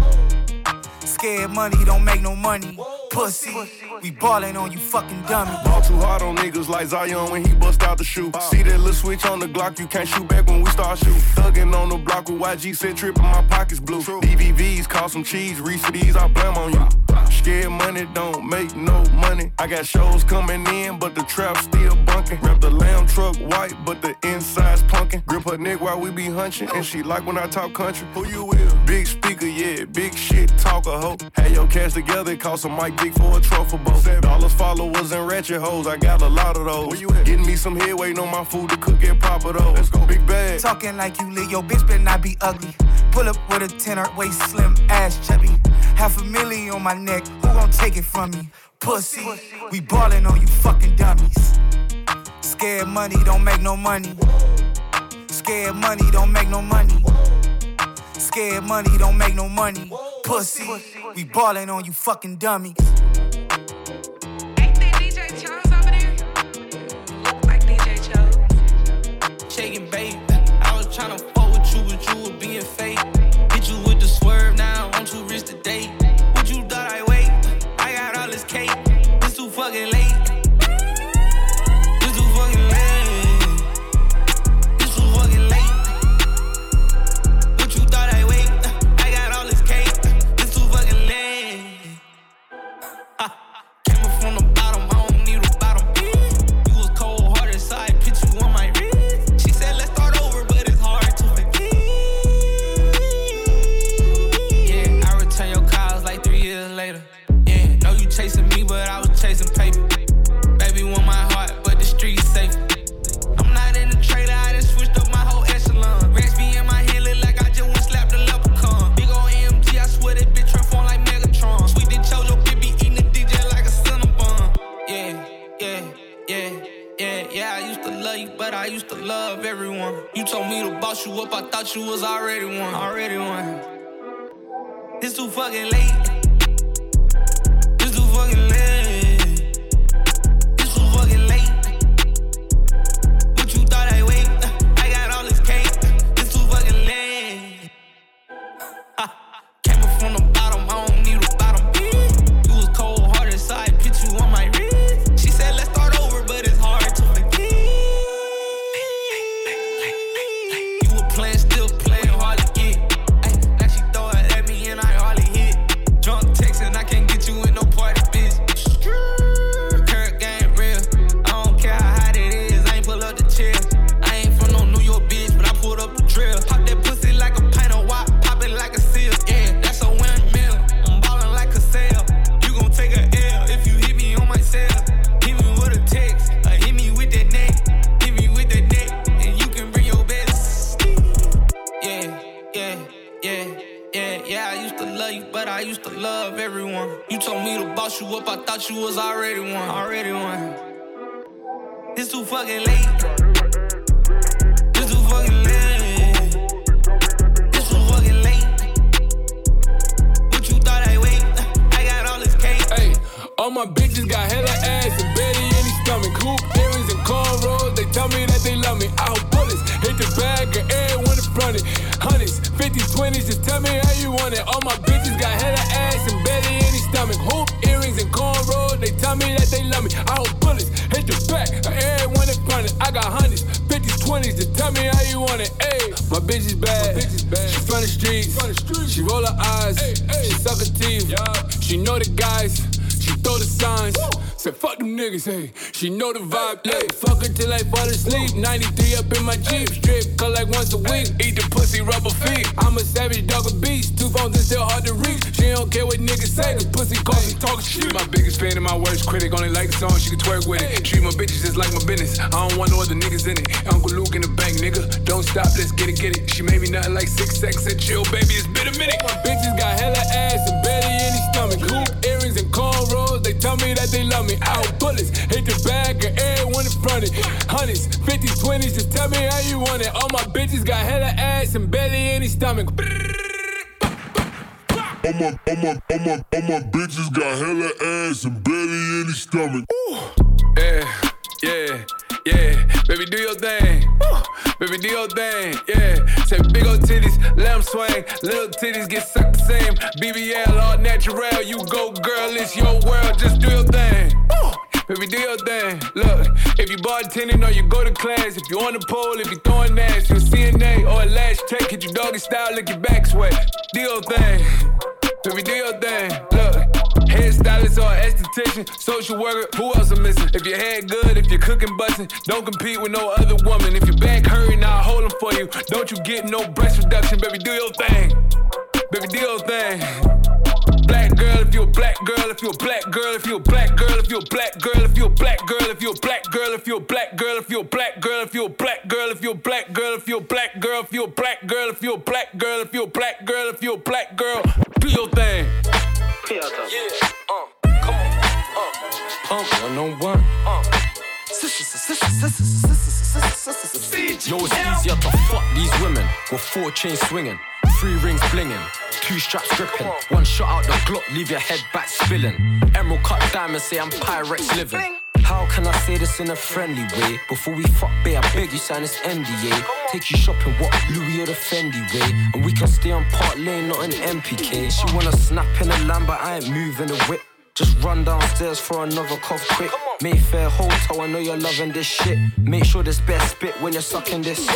Scared money don't make no money. Pussy, we ballin' on you fucking dummies. Ball too hard on niggas like Zion when he bust out the shoe. See that little switch on the Glock, you can't shoot back when we start shoot. Thuggin' on the block with YG said trippin', my pockets blue. DVVs cost some cheese, Reese for these, I blame on you. Scared money don't make no money. I got shows coming in, but the trap still bunkin'. Wrap the lamb truck white, but the inside's punkin'. Grip her neck while we be hunchin', and she like when I talk country. Who you with? Big speaker, yeah, big shit, talk a hoe. Had your cash together, cost a mic dick for a truffle boat. Seven dollars followers and ratchet hoes, I got a lot of those. Where you at? Getting me some head, waiting on my food to cook it proper though. Let's go, big bag. Talking like you lit, your bitch better not be ugly. Pull up with a tenor, waist slim, ass chubby. Half a million on my neck, who gon' take it from me? Pussy, we ballin' on you fucking dummies. Scared money don't make no money. Scared money don't make no money. Scared money don't make no money. Pussy, we ballin' on you fucking dummies. Ain't that DJ Charles over there? Like DJ Charles. Shaking, babe. I was tryna 20s, just tell me how you want it. All my bitches got hella ass and Betty in his stomach. Hoop earrings and cornrows, they tell me that they love me. I hope bullets hit the back of everyone in front of I got hundreds, 50s, 20s, just tell me how you want it. Ayy, my bitch is bad. She from the streets. She roll her eyes. She suck her teeth. She know the guys. She throw the signs. Fuck them niggas, hey. She know the vibe, hey. Fuck her till I fall asleep. 93 up in my Jeep. Strip, cut like once a week. Eat the pussy, rubber feet. I'm a savage dog a beast. Two phones and still hard to reach. She don't care what niggas say. Cause pussy calls me talking shit. My biggest fan and my worst critic. Only like the song, she can twerk with it. Treat my bitches just like my business. I don't want no other niggas in it. Uncle Luke in the bank, nigga. Don't stop, let's get it, get it. She made me nothing like six sex and chill, baby. It's been a minute. My bitches got hella ass and Betty in his stomach. Tell me that they love me. Out bullets, hit the bag of everyone in front of Hundreds, 50s, 20s, just tell me how you want it. All my bitches got hella ass and belly in his stomach. All my, all my, all my, all my bitches got hella ass and belly in his stomach. Yeah, yeah, yeah. Baby, do your thing. Baby, do your thing. Yeah. Say big old titties, let 'em swing. Little titties get sucked the same. BBL, all natural. You go, girl, it's your world. Just do your thing. Baby, do your thing. Look, if you bartending or you go to class, if you on the pole, if you throwing ass, you a CNA or a lash tech, hit you doggy style, lick your back sweat. Do your thing. Baby, do your thing. Look, hairstylist or esthetician, social worker, who else I'm missing? If your head good, if you're cooking bustin', don't compete with no other woman. If your back hurting, I'll hold 'em for you. Don't you get no breast reduction, baby, do your thing. Baby, do your thing. Black girl, if you a black girl, if you a black girl, if you a black girl, if you a black girl, if you a black girl, if you a black girl, if you a black girl, if you a black girl, if you a black girl, if you a black girl, if you a black girl, if you a black girl, if you a black girl, if you a black girl, if you a black girl, do your thing. Yeah, uh, come on, uh, pump one on one. Yo, it's easier to fuck these women with four chains swinging, three rings blinging, two straps gripping, one shot out the Glock, leave your head back spilling. Emerald cut diamonds, say I'm Pyrex living. How can I say this in a friendly way? Before we fuck, babe, I beg you sign this NDA. Take you shopping, what Louis or the Fendi way? And we can stay on Park Lane, not in MPK. She wanna snap in a lamb, but I ain't moving the whip. Just run downstairs for another cough quick. Mayfair Hotel, I know you're loving this shit. Make sure this best spit when you're sucking this.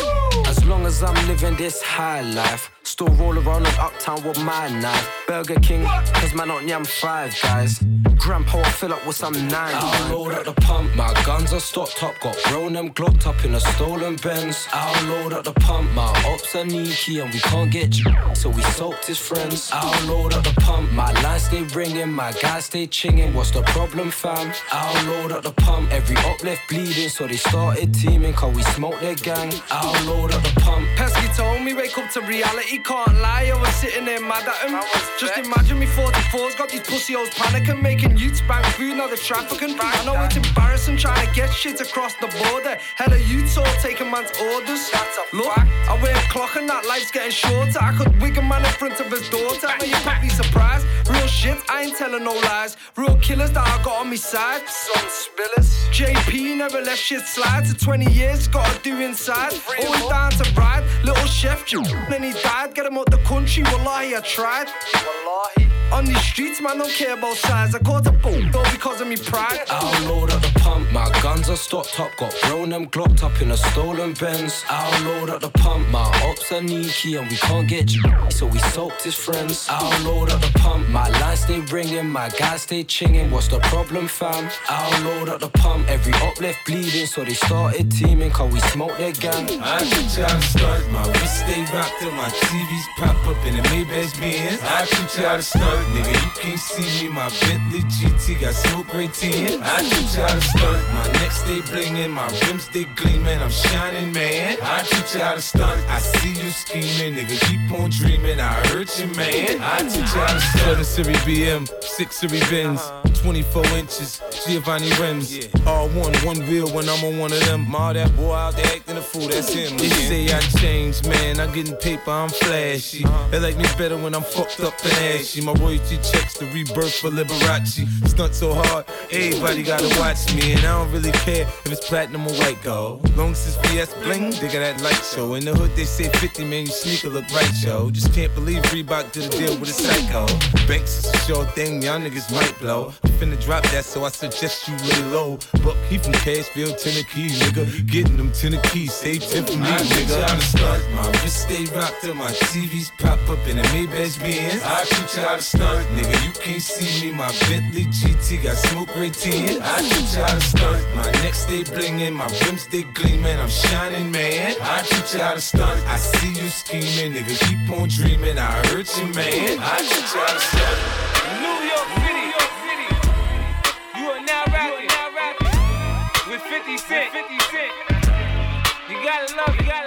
As long as I'm living this high life, still roll around in uptown with my knife. Burger King, cause man on yam five guys. Grandpa, I fill up with some nine. I'll load up the pump, my guns are stocked up. Got grown them glocked up in a stolen Benz. I'll load up the pump, my ops are sneaky and we can't get you. So we soaked his friends. I'll load up the pump, my lines stay ringing, my guys stay chinging. What's the problem, fam? I'll load up the pump, every up left bleeding. So they started teaming, cause we smoked their gang. I'll load up the pump. Pesky told me wake up to reality, can't lie. I was sitting there mad at him. Just imagine me 44's got these pussy hoes panicking, making youths bank food, now they're trafficking. I know it's embarrassing trying to get shit across the border. Hella youths all taking man's orders. Look, I wear a clock and that life's getting shorter. I could wig a man in front of his daughter. I know you're probably surprised. Real shit, I ain't telling no lies. Real killers that I got on me side. Some spillers. JP never left shit slide. To 20 years, gotta do inside. Always down to ride. Little chef, you. then he died. Get him out the country, wallahi, I tried. Wallahi. On these streets, man, don't care about size. I caught a boot, though, because of me pride. I'll load up the pump, my guns are stocked up. Got grown them glocked up in a stolen Benz. I'll load up the pump, my ops are sneaky and we can't get you. So we soaked his friends. I'll load up the pump, my lines stay ringing, my guys stay chinging. What's the problem, fam? I'll load up the pump, every up left bleeding. So they started teaming, cause we smoked their gang. I teach you how to start, my wrist stay rocked till my TVs pop up in the Maybach Benz. I teach you how to start, nigga, you can't see me, my Bentley GT got smoke great tin. I teach you how to stunt, my neck stay blingin', my rims stay gleamin', I'm shining, man. I teach you how to stunt, I see you scheming, nigga, keep on dreaming, I hurt you, man. I teach you how to stunt. 7 Series BM, 6 Series Benz, 24 inches, Giovanna rims. All one, one wheel when I'm on one of them. All that boy out there acting a fool, that's him. They say I changed, man. I'm getting paper, I'm flashy. Uh-huh. They like me better when I'm fucked up and ashy. My royalty checks the rebirth for Liberace. Stunt so hard, everybody gotta watch me. And I don't really care if it's platinum or white gold. Long since VS bling, they got that light show. In the hood, they say 50, man, you sneaker look right, yo. Just can't believe Reebok did a deal with a psycho. Banks is a sure thing, y'all niggas might blow. I'm finna drop that, so I suggest you lay low. But he from Cashville, Tennessee, nigga. Getting them Tennessee, save 10 for me, I nigga. to stunt. My wrist stay rocked till my TVs pop up in a Maybach Benz. I teach y'all to stunt, nigga. You can't see me. My Bentley GT got smoke ray tin. I teach y'all to stunt. My neck stay blingin', my rims stay gleamin'. I'm shining, man. I teach y'all to stunt. I see you scheming, nigga. Keep on dreaming. I hurt you, man. I teach y'all to stunt. New York City, City. You are now rapping, with 50 Cent. 50 Cent. You gotta love you gotta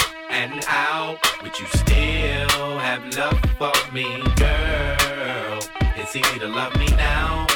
and out? Would you still have love for me, girl? It's easy to love me now.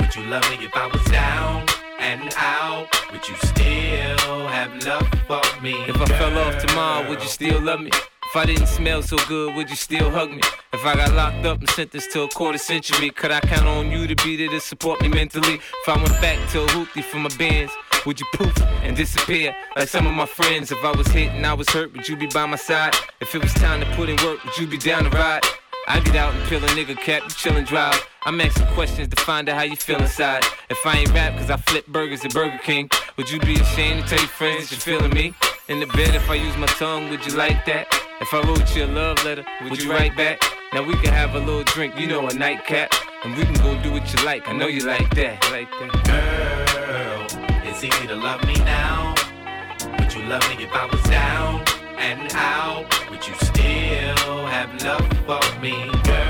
Would you love me if I was down and out? Would you still have love for me? If I fell off tomorrow, would you still love me? If I didn't smell so good, would you still hug me? If I got locked up and sentenced to a quarter century, could I count on you to be there to support me mentally? If I went back to a hoopty for my bands, would you poof and disappear like some of my friends? If I was hit and I was hurt, would you be by my side? If it was time to put in work, would you be down to ride? I get out and peel a nigga cap, you chillin' drive. I'm asking questions to find out how you feel inside. If I ain't rap cause I flip burgers at Burger King, would you be ashamed to tell your friends you're feeling me? In the bed, if I use my tongue, would you like that? If I wrote you a love letter, would you write back? Now we can have a little drink, you know, a nightcap. And we can go do what you like, I know you like that. Like that. Girl, it's easy to love me now. Would you love me if I was down and out? Would you still have love for me, girl?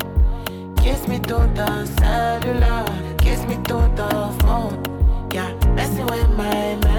Kiss me to the cellular, kiss me to the phone. Yeah, messing with my medulla.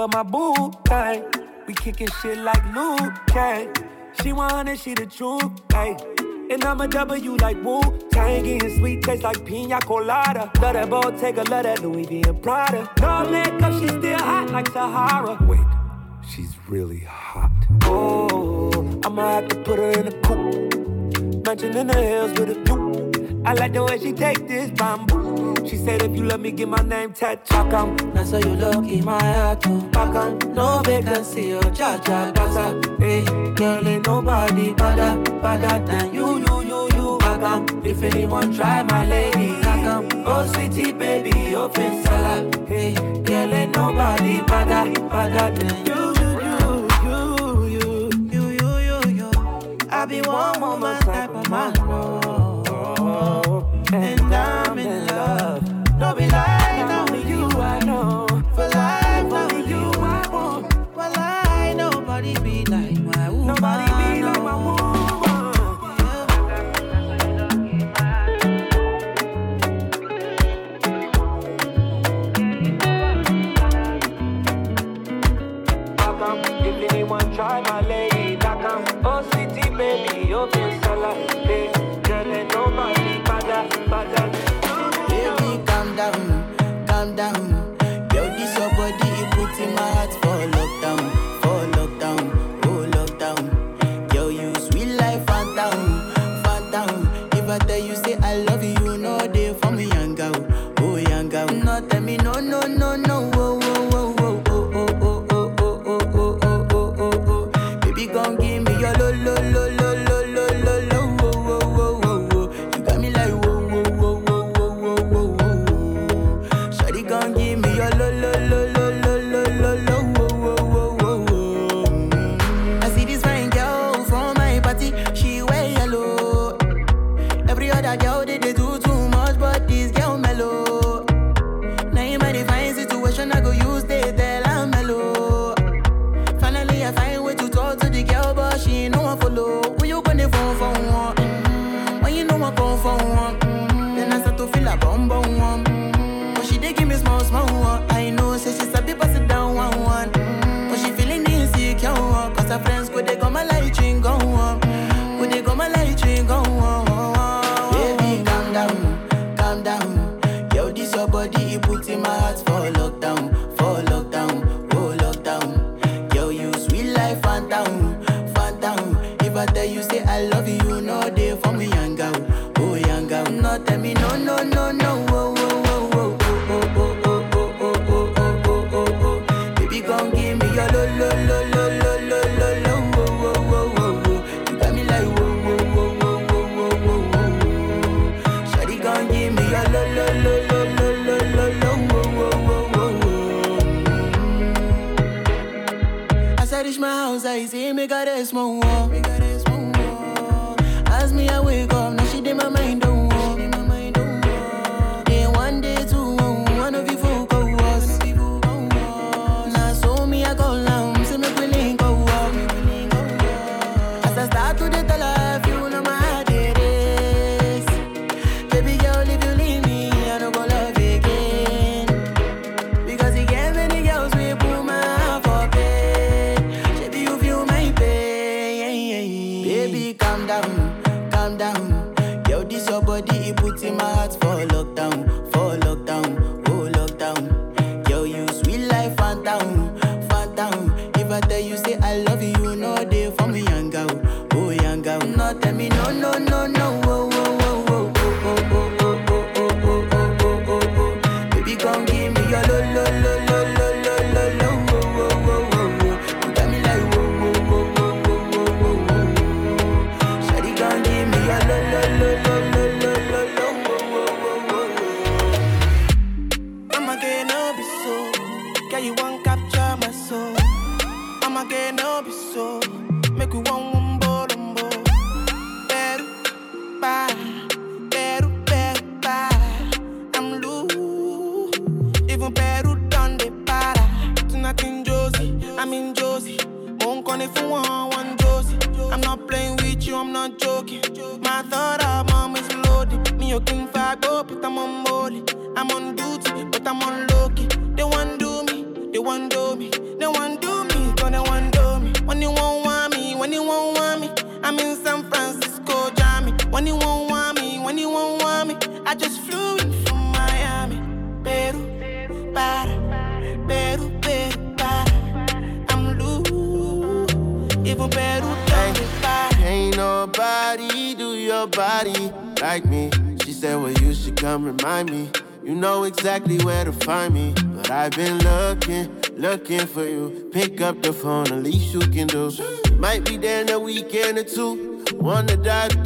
but my boo tang, We kicking shit like Liu Kang. She 100, she the truth, hey. And I'm a W like Wu Tang, and sweet taste like pina colada. Love that Bottega, love that Louis V and Prada. No makeup, she still hot like Sahara. Wait, she's really hot. Oh, I'ma have to put her in a coop. mansion in the hills with a view. I like the way she take this bamboo. She said, if you love me, give my name tattooed. on. Now so you look in my heart, oh. Back no vacancy, oh. Cha cha gaza. Hey, girl, ain't nobody better, better than you, you, you, you. Back on, if anyone try my lady. Back on, oh sweetie baby, open salad. Hey, girl, ain't nobody better, better than you. I be one woman type of man, oh. And I'm in love. Don't be lying.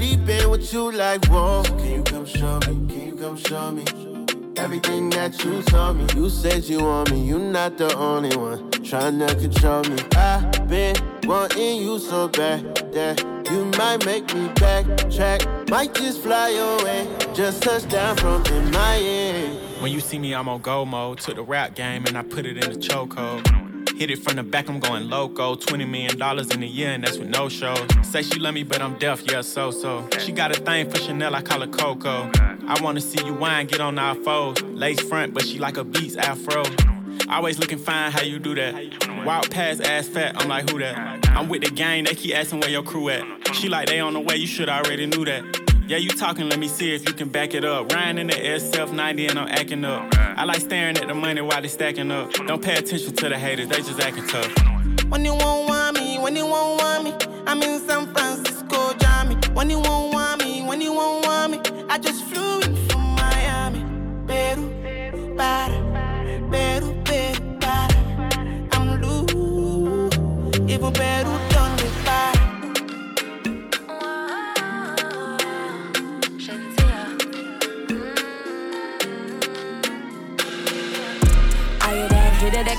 Deep in with you like, whoa. Can you come show me? Can you come show me? Everything that you told me, you said you want me, You're not the only one trying to control me. I've been wanting you so bad that you might make me backtrack. Might just fly away, just touch down from MIA. When you see me, I'm on go mode. Took the rap game and I put it in the chokehold. Hit it from the back, I'm going loco. $20 million in a year, and that's with no shows. Say she love me, but I'm deaf, yeah, so so. She got a thing for Chanel, I call her Coco. I wanna see you wine, get on our foes. Lace front, but she like a beats afro. Always looking fine, how you do that? Wild past ass fat, I'm like, who that? I'm with the gang, they keep asking where your crew at. She like, they on the way, you should already knew that. Yeah, you talking, let me see if you can back it up. Ryan in the SF 90 and I'm acting up. I like staring at the money while they stacking up. Don't pay attention to the haters, they just acting tough. When you won't want me, when you won't want me, I'm in San Francisco, Jammy. When you won't want me, when you won't want me, I just flew in from Miami. Peru, para, Peru, Peru, para. I'm loose, even Peru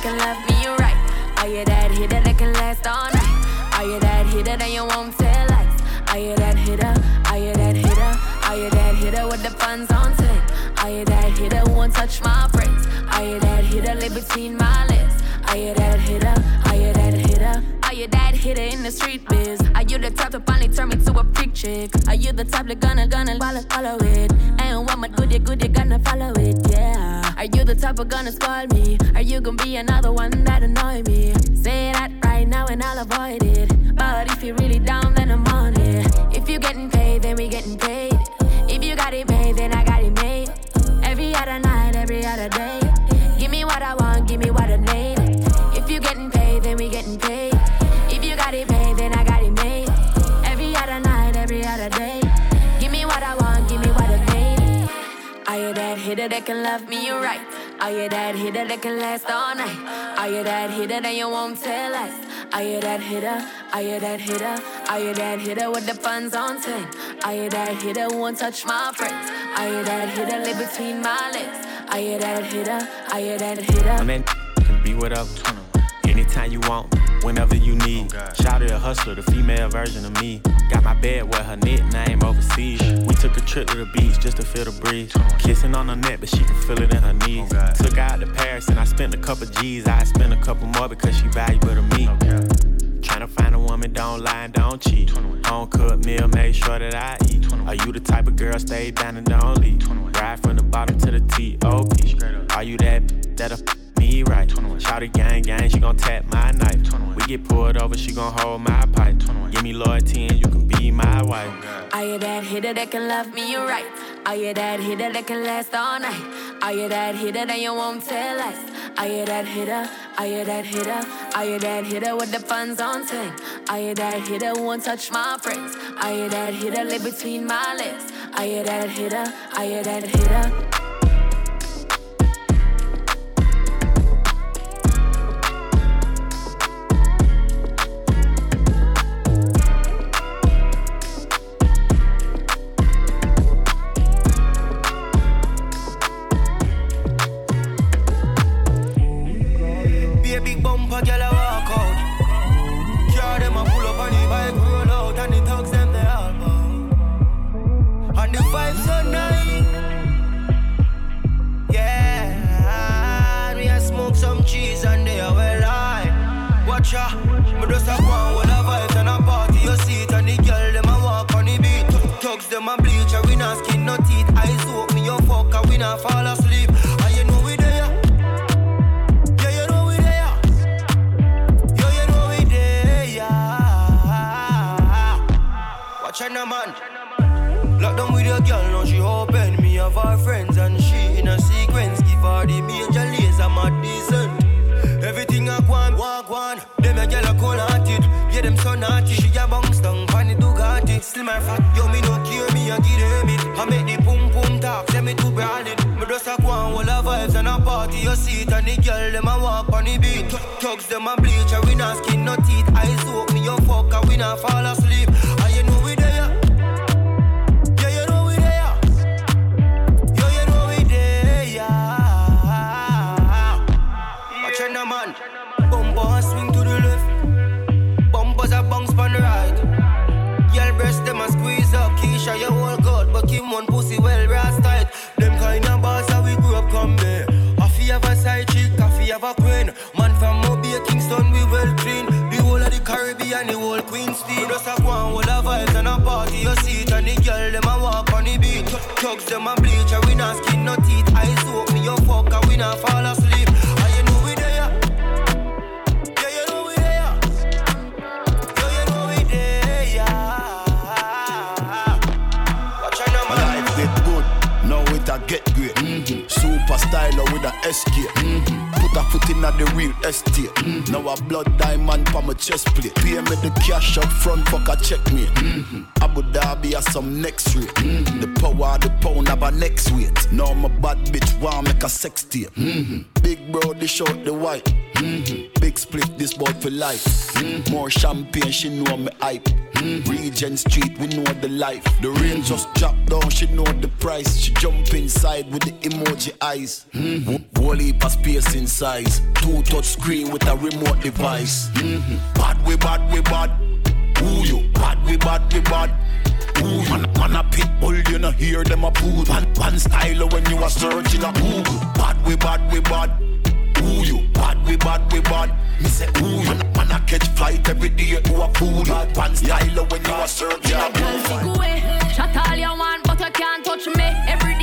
can love me right? Are you that hitter that can last all night? Are you that hitter that you won't tell lies? Are you that hitter? Are you that hitter? Are you that hitter with the funds on 10? Are you that hitter who won't touch my brakes? Are you that hitter live between my legs? Are you that hitter? Are you that hitter? Are you that hitter in the street biz? Are you the type to finally turn me to a freak chick? Are you the type that gonna gonna follow follow it? And what my goodie goodie gonna follow it? Yeah. Are you the type of gonna spoil me? Are you gonna be another one that annoy me? Say that right now and I'll avoid it. But if you're really down, then I'm on it. If you getting hitter that can love me right? Are you that hitter that can last all night? Are you that hitter that you won't tell us? Are you that hitter? Are you that hitter? Are you that hitter with the funds on 10? Are you that hitter who won't touch my friends? Are you that hitter live between my legs? Are you that hitter? Are you that hitter? I'm in be whatever. Anytime you want, whenever you need. Shout out a hustler, the female version of me. Got my bed with her nickname overseas. We took a trip to the beach just to feel the breeze. Kissing on her neck, but she can feel it in her knees. Took her out to Paris and I spent a couple G's. I spent a couple more because she valuable to me. Tryna find a woman, don't lie and don't cheat. Home cooked meal, make sure that I eat. Are you the type of girl stay down and don't leave? Ride from the bottom to the T.O.P. Are you that that'll f- me right? Shouty gang gang, she gon' tap my knife. We get pulled over, she gon' hold my pipe. Give me loyalty and you can be my wife. Are you that hitter that can love me right? Are you that hitter that can last all night? Are you that hitter that you won't tell us? Are you that hitter? Are you that hitter? Are you that hitter with the funds on 10? Are you that hitter who won't touch my friends? Are you that hitter live between my legs? Are you that hitter? Are you that hitter? Girl, them a walk on the beat. Thugs, them a bleach, and we not skin, no teeth. Eyes open, me your fuck, and we not fall asleep. Have a queen. Man from Mobile, Kingston, we well clean. The whole of the Caribbean, the whole Queen's team. Just a go on, all the vibes and a party. You see it and the girl them a walk on the beat. Thugs them a bleach, and we not skin no teeth. Eyes open, me your fuck, and we not fall asleep. You know we there. Yeah, you know we there. Yeah, you know we there. Watch out now, My life get good, now it a get great. Mm-hmm. Super styler with a escape. Mm-hmm. Put a foot in at the real estate. Mm-hmm. Now a blood diamond pa my chest plate. Pay me the cash up front, fuck a check me. Mm-hmm. Abu Dhabi has some next rate. Mm-hmm. The power of the pound have a next weight. Now my bad bitch want make a sex tape. Mm-hmm. Big bro, dish out the white. Mm-hmm. Big split, this boy for life. Mm-hmm. More champagne, she know me hype. Mm-hmm. Regent Street, we know the life. The rain just drop down, she know the price. She jump inside with the emoji eyes. Heap of space in size. Two touch screen with a remote device. Mm-hmm. Bad we bad we bad. Who you? Bad we bad we bad. You? Man, man a pit bull, you know hear them a poo. One, one style when you are searching a Google. Bad we bad we bad. Who you? Bad we bad we bad. Me say who you? Man, man a catch flight every day to a pool. Bad one style when you are searching a Google. Go away. Shut all you want, but you can't touch me. Every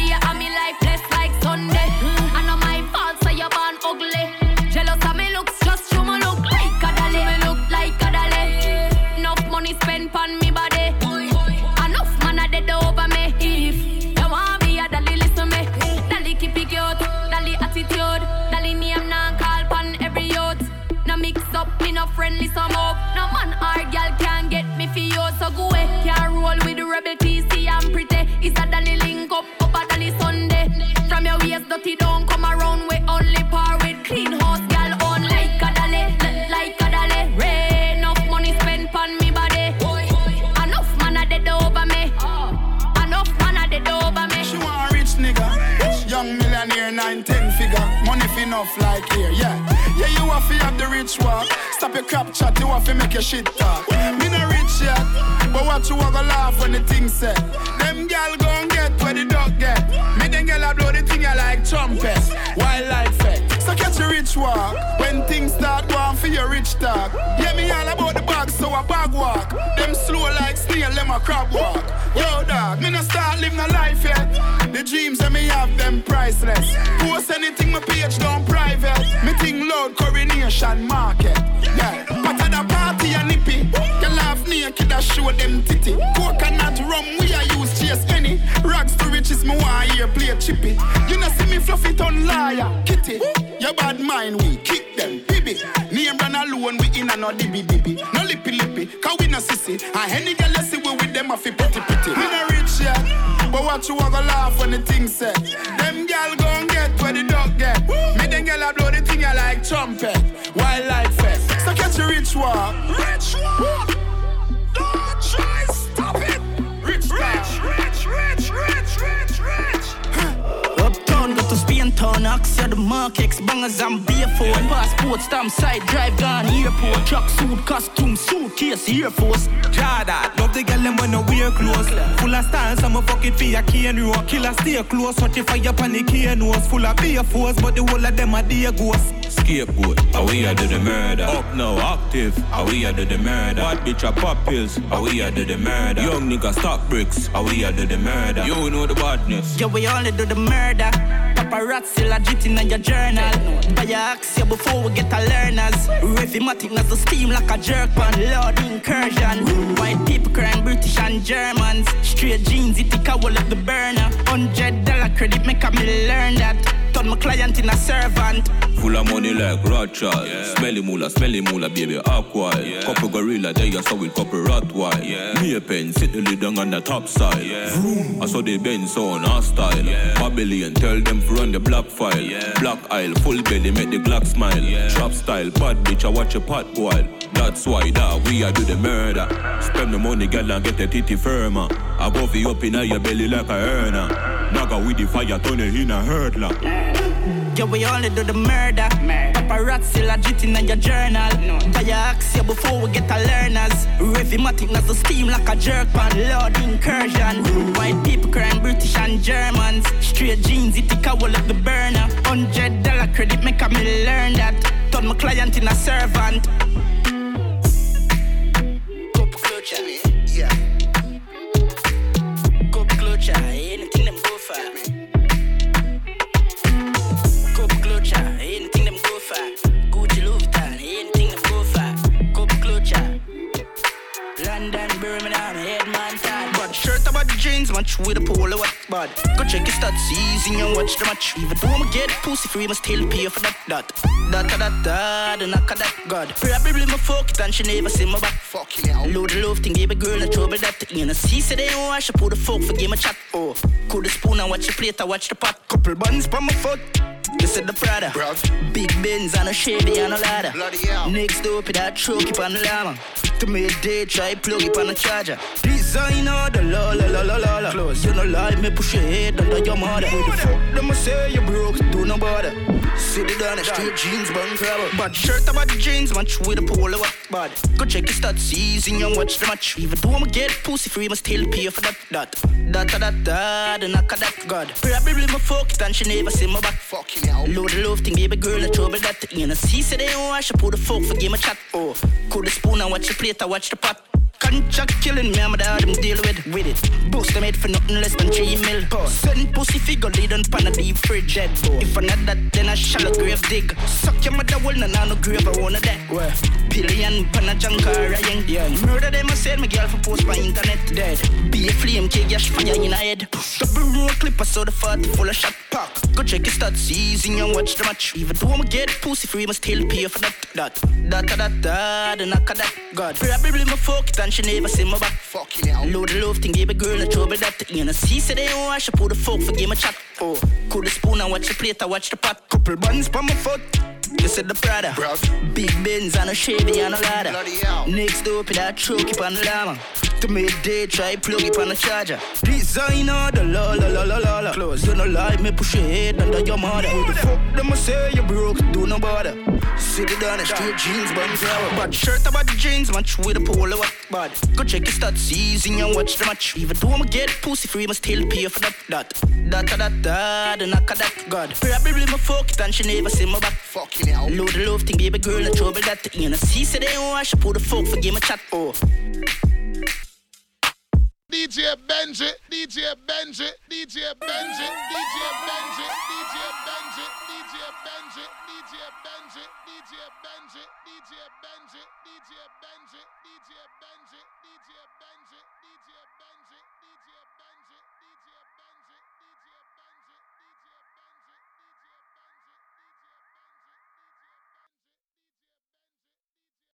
dirty don't come around with only par with clean house girl on like a like a dolly. Rain enough money spent on me body. Enough man a dead over me. Enough man a dead over me. She want a rich nigga, young millionaire, nine ten figure, money fi enough like here, yeah. Yeah, you have to have the rich walk. Stop your crap chat, you have to make your shit talk. Me no rich yet, but what you want to laugh when the thing said. Them gal gon' get where the dog a blow the thing I like effect. So catch a rich walk when things start going for your rich talk. Yeah, me all about the bag, so I bag walk. Them slow like snail, them a crab walk. Yo, dog, me no start live no life yet. The dreams that me have, them priceless. Post anything, my page down private. Me think loud coronation market. Yeah, but at the party and nippy. Naked, I show them titty. Coconut rum, we are use chase any. Rags to riches, me want hear play chippy. You know see me fluff it on liar, kitty. Your bad mind, we kick them, baby. Name run alone, we in a no dibby dibby. No lippy lippy, cause we no sissy. And any girl you see we with them, feel pretty pretty. We no rich yet, but what you want to laugh when the thing said. Them gal gon' get where the dog get. Me them gal a blow the thing I like trumpet. Wildlife fest. So catch a rich walk. Rich walk. Go to Spain town, Axia the markets, bangers and beer phone. Passport, stamp side, drive gone, airport. Truck suit, costume, suitcase, Air Force. Jada, love the girl them when no wear clothes. Full of style, some a fuck it for your cane row. Killer stay close, watch it fire up on the cane nose. Full of beer force, but the whole of them are dear ghosts. Scapegoat, how we are do the murder. Up now, active, how we are do the murder. Bad bitch a pop pills, how we are do the murder. Young nigga stock bricks, how we are do the murder. You know the badness. Yeah, we only do the murder. Paparazzi legit in your journal. Buy axe yeah, before we get a learners. Rhythmatic as the steam like a jerk pan. Lord incursion. White people crying British and Germans. Straight jeans, it take a wall of the burner. Hundred dollar credit make me learn that. Turn my client in a servant. Full of money like Rothschild. Yeah. Smelly moolah, smelly moolah, baby, aqua. Yeah. Couple gorilla, there you saw with couple Rottweil. Yeah. Me a pen, sit the lid down on the top side. Yeah. Vroom. I saw the Benz on our style. Yeah. Babylon, tell them to run the black file. Yeah. Black aisle, full belly, make the Glock smile. Yeah. Trap style, bad bitch, I watch a pot boil. That's why that we are do the murder. Spend the money, girl, and get the titty firmer. I go for you up in your belly like a earner. Naga with the fire, turn it in a hurdler. Yeah, we only do the murder. Paparazzi legit in your journal. No. Axe yeah, before we get a learners. Rhythmatic as the steam like a jerk pan. Lord incursion. White people crying British and Germans. Straight jeans, it take a wall of the burner. Hundred dollar credit make a me learn that. Turn my client in a servant. Cup culture, yeah. Cup culture, anything them go for. Gucci, Louis Vuitton, anything them go for. Cup culture. London, Birmingham, Headman, Town. But shirt about the jeans, match with a polo, what bad. Go check your stats, easy and watch the match. Even though I'ma get pussy free, must still pay for that, that. Da da da the knock of that God. Probably my fuck it and she never see my back. Fucking hell. Load the love thing, baby girl, no trouble that. You know, see, say they don't wash, I put the fuck for game a chat. Oh, cool the spoon and watch the plate, I watch the pot. Couple buns from my foot. This is the Prada. Bruv. Big Benz and a Chevy and a ladder. Next door, put that truck up on the llama. To me day, try plug it on the charger. Designer, the la la la la la la. Close, you know lie, me push your head under your mother. Who the fuck them say you broke? Do no bother. Sit it down, straight jeans, bun crabber. Bad shirt about the jeans, match with a polo, what bad. Go check your stats, easy and watch the match. Even though I'ma get pussy free, must still pay for that, that. Da da da da, the knock of that God. Probably my fuck it and she never see my back. Fucking the love thing, baby girl, no trouble that. You know, see, say they don't wash, I put the fuck for game a chat. Oh, cool the spoon and watch the plate, I watch the pot. Contract killing me, I'm hard them deal with, with it. Boost them made for nothing less than three mil. Send pussy figure lead on pan a deep fridge eh? dead. If I'm not that, then I shallow grave dig. Suck your mother will not no grave, I wanna that. Where? Billion pan a junk car, young. Yeah. Murder them, I said my girl for post my internet dead. Be a flame, kick yash fire in a head. Double roll clip, I saw the 40 full of shot pack. Go check your stats, easy and watch the match. Even though I'ma get pussy free, must still pay for that. That, that, that, that, that, knock of that. God. Probably my fuck it and she never see my back. Fucking hell. Load the love thing, baby girl, no trouble that. You know, see, say they don't wash, I put the fuck for game a chat. Oh, cool the spoon and watch the plate, I watch the pot. Couple buns from my foot. You said the Prada. Bruv. Big Benz and a Chevy and a ladder. Next door, put that truck up on the llama. To midday, try plug it on the charger. Designer, the la la la la la la. Close, you no lie, me push your head under your mother. Who the fuck them a say you broke? Do no bother. Sit it down, straight jeans, bun flower. Bad shirt about the jeans, match with a polo, what bad. Go check your stats, easy and watch the match. Even though I'ma get pussy free, must still pay for that. That, that, that, that, the knock of that. God. Probably my fuck it and she never see my back. Hell. Load the love thing, baby girl, no trouble that. You know, see, say they don't wash, put the fuck for game a chat. Oh. DJ Benji, DJ Benji, DJ Benji, DJ Benji, DJ Benji, DJ Benji, DJ Benji, DJ Benji, DJ Benji, DJ Benji.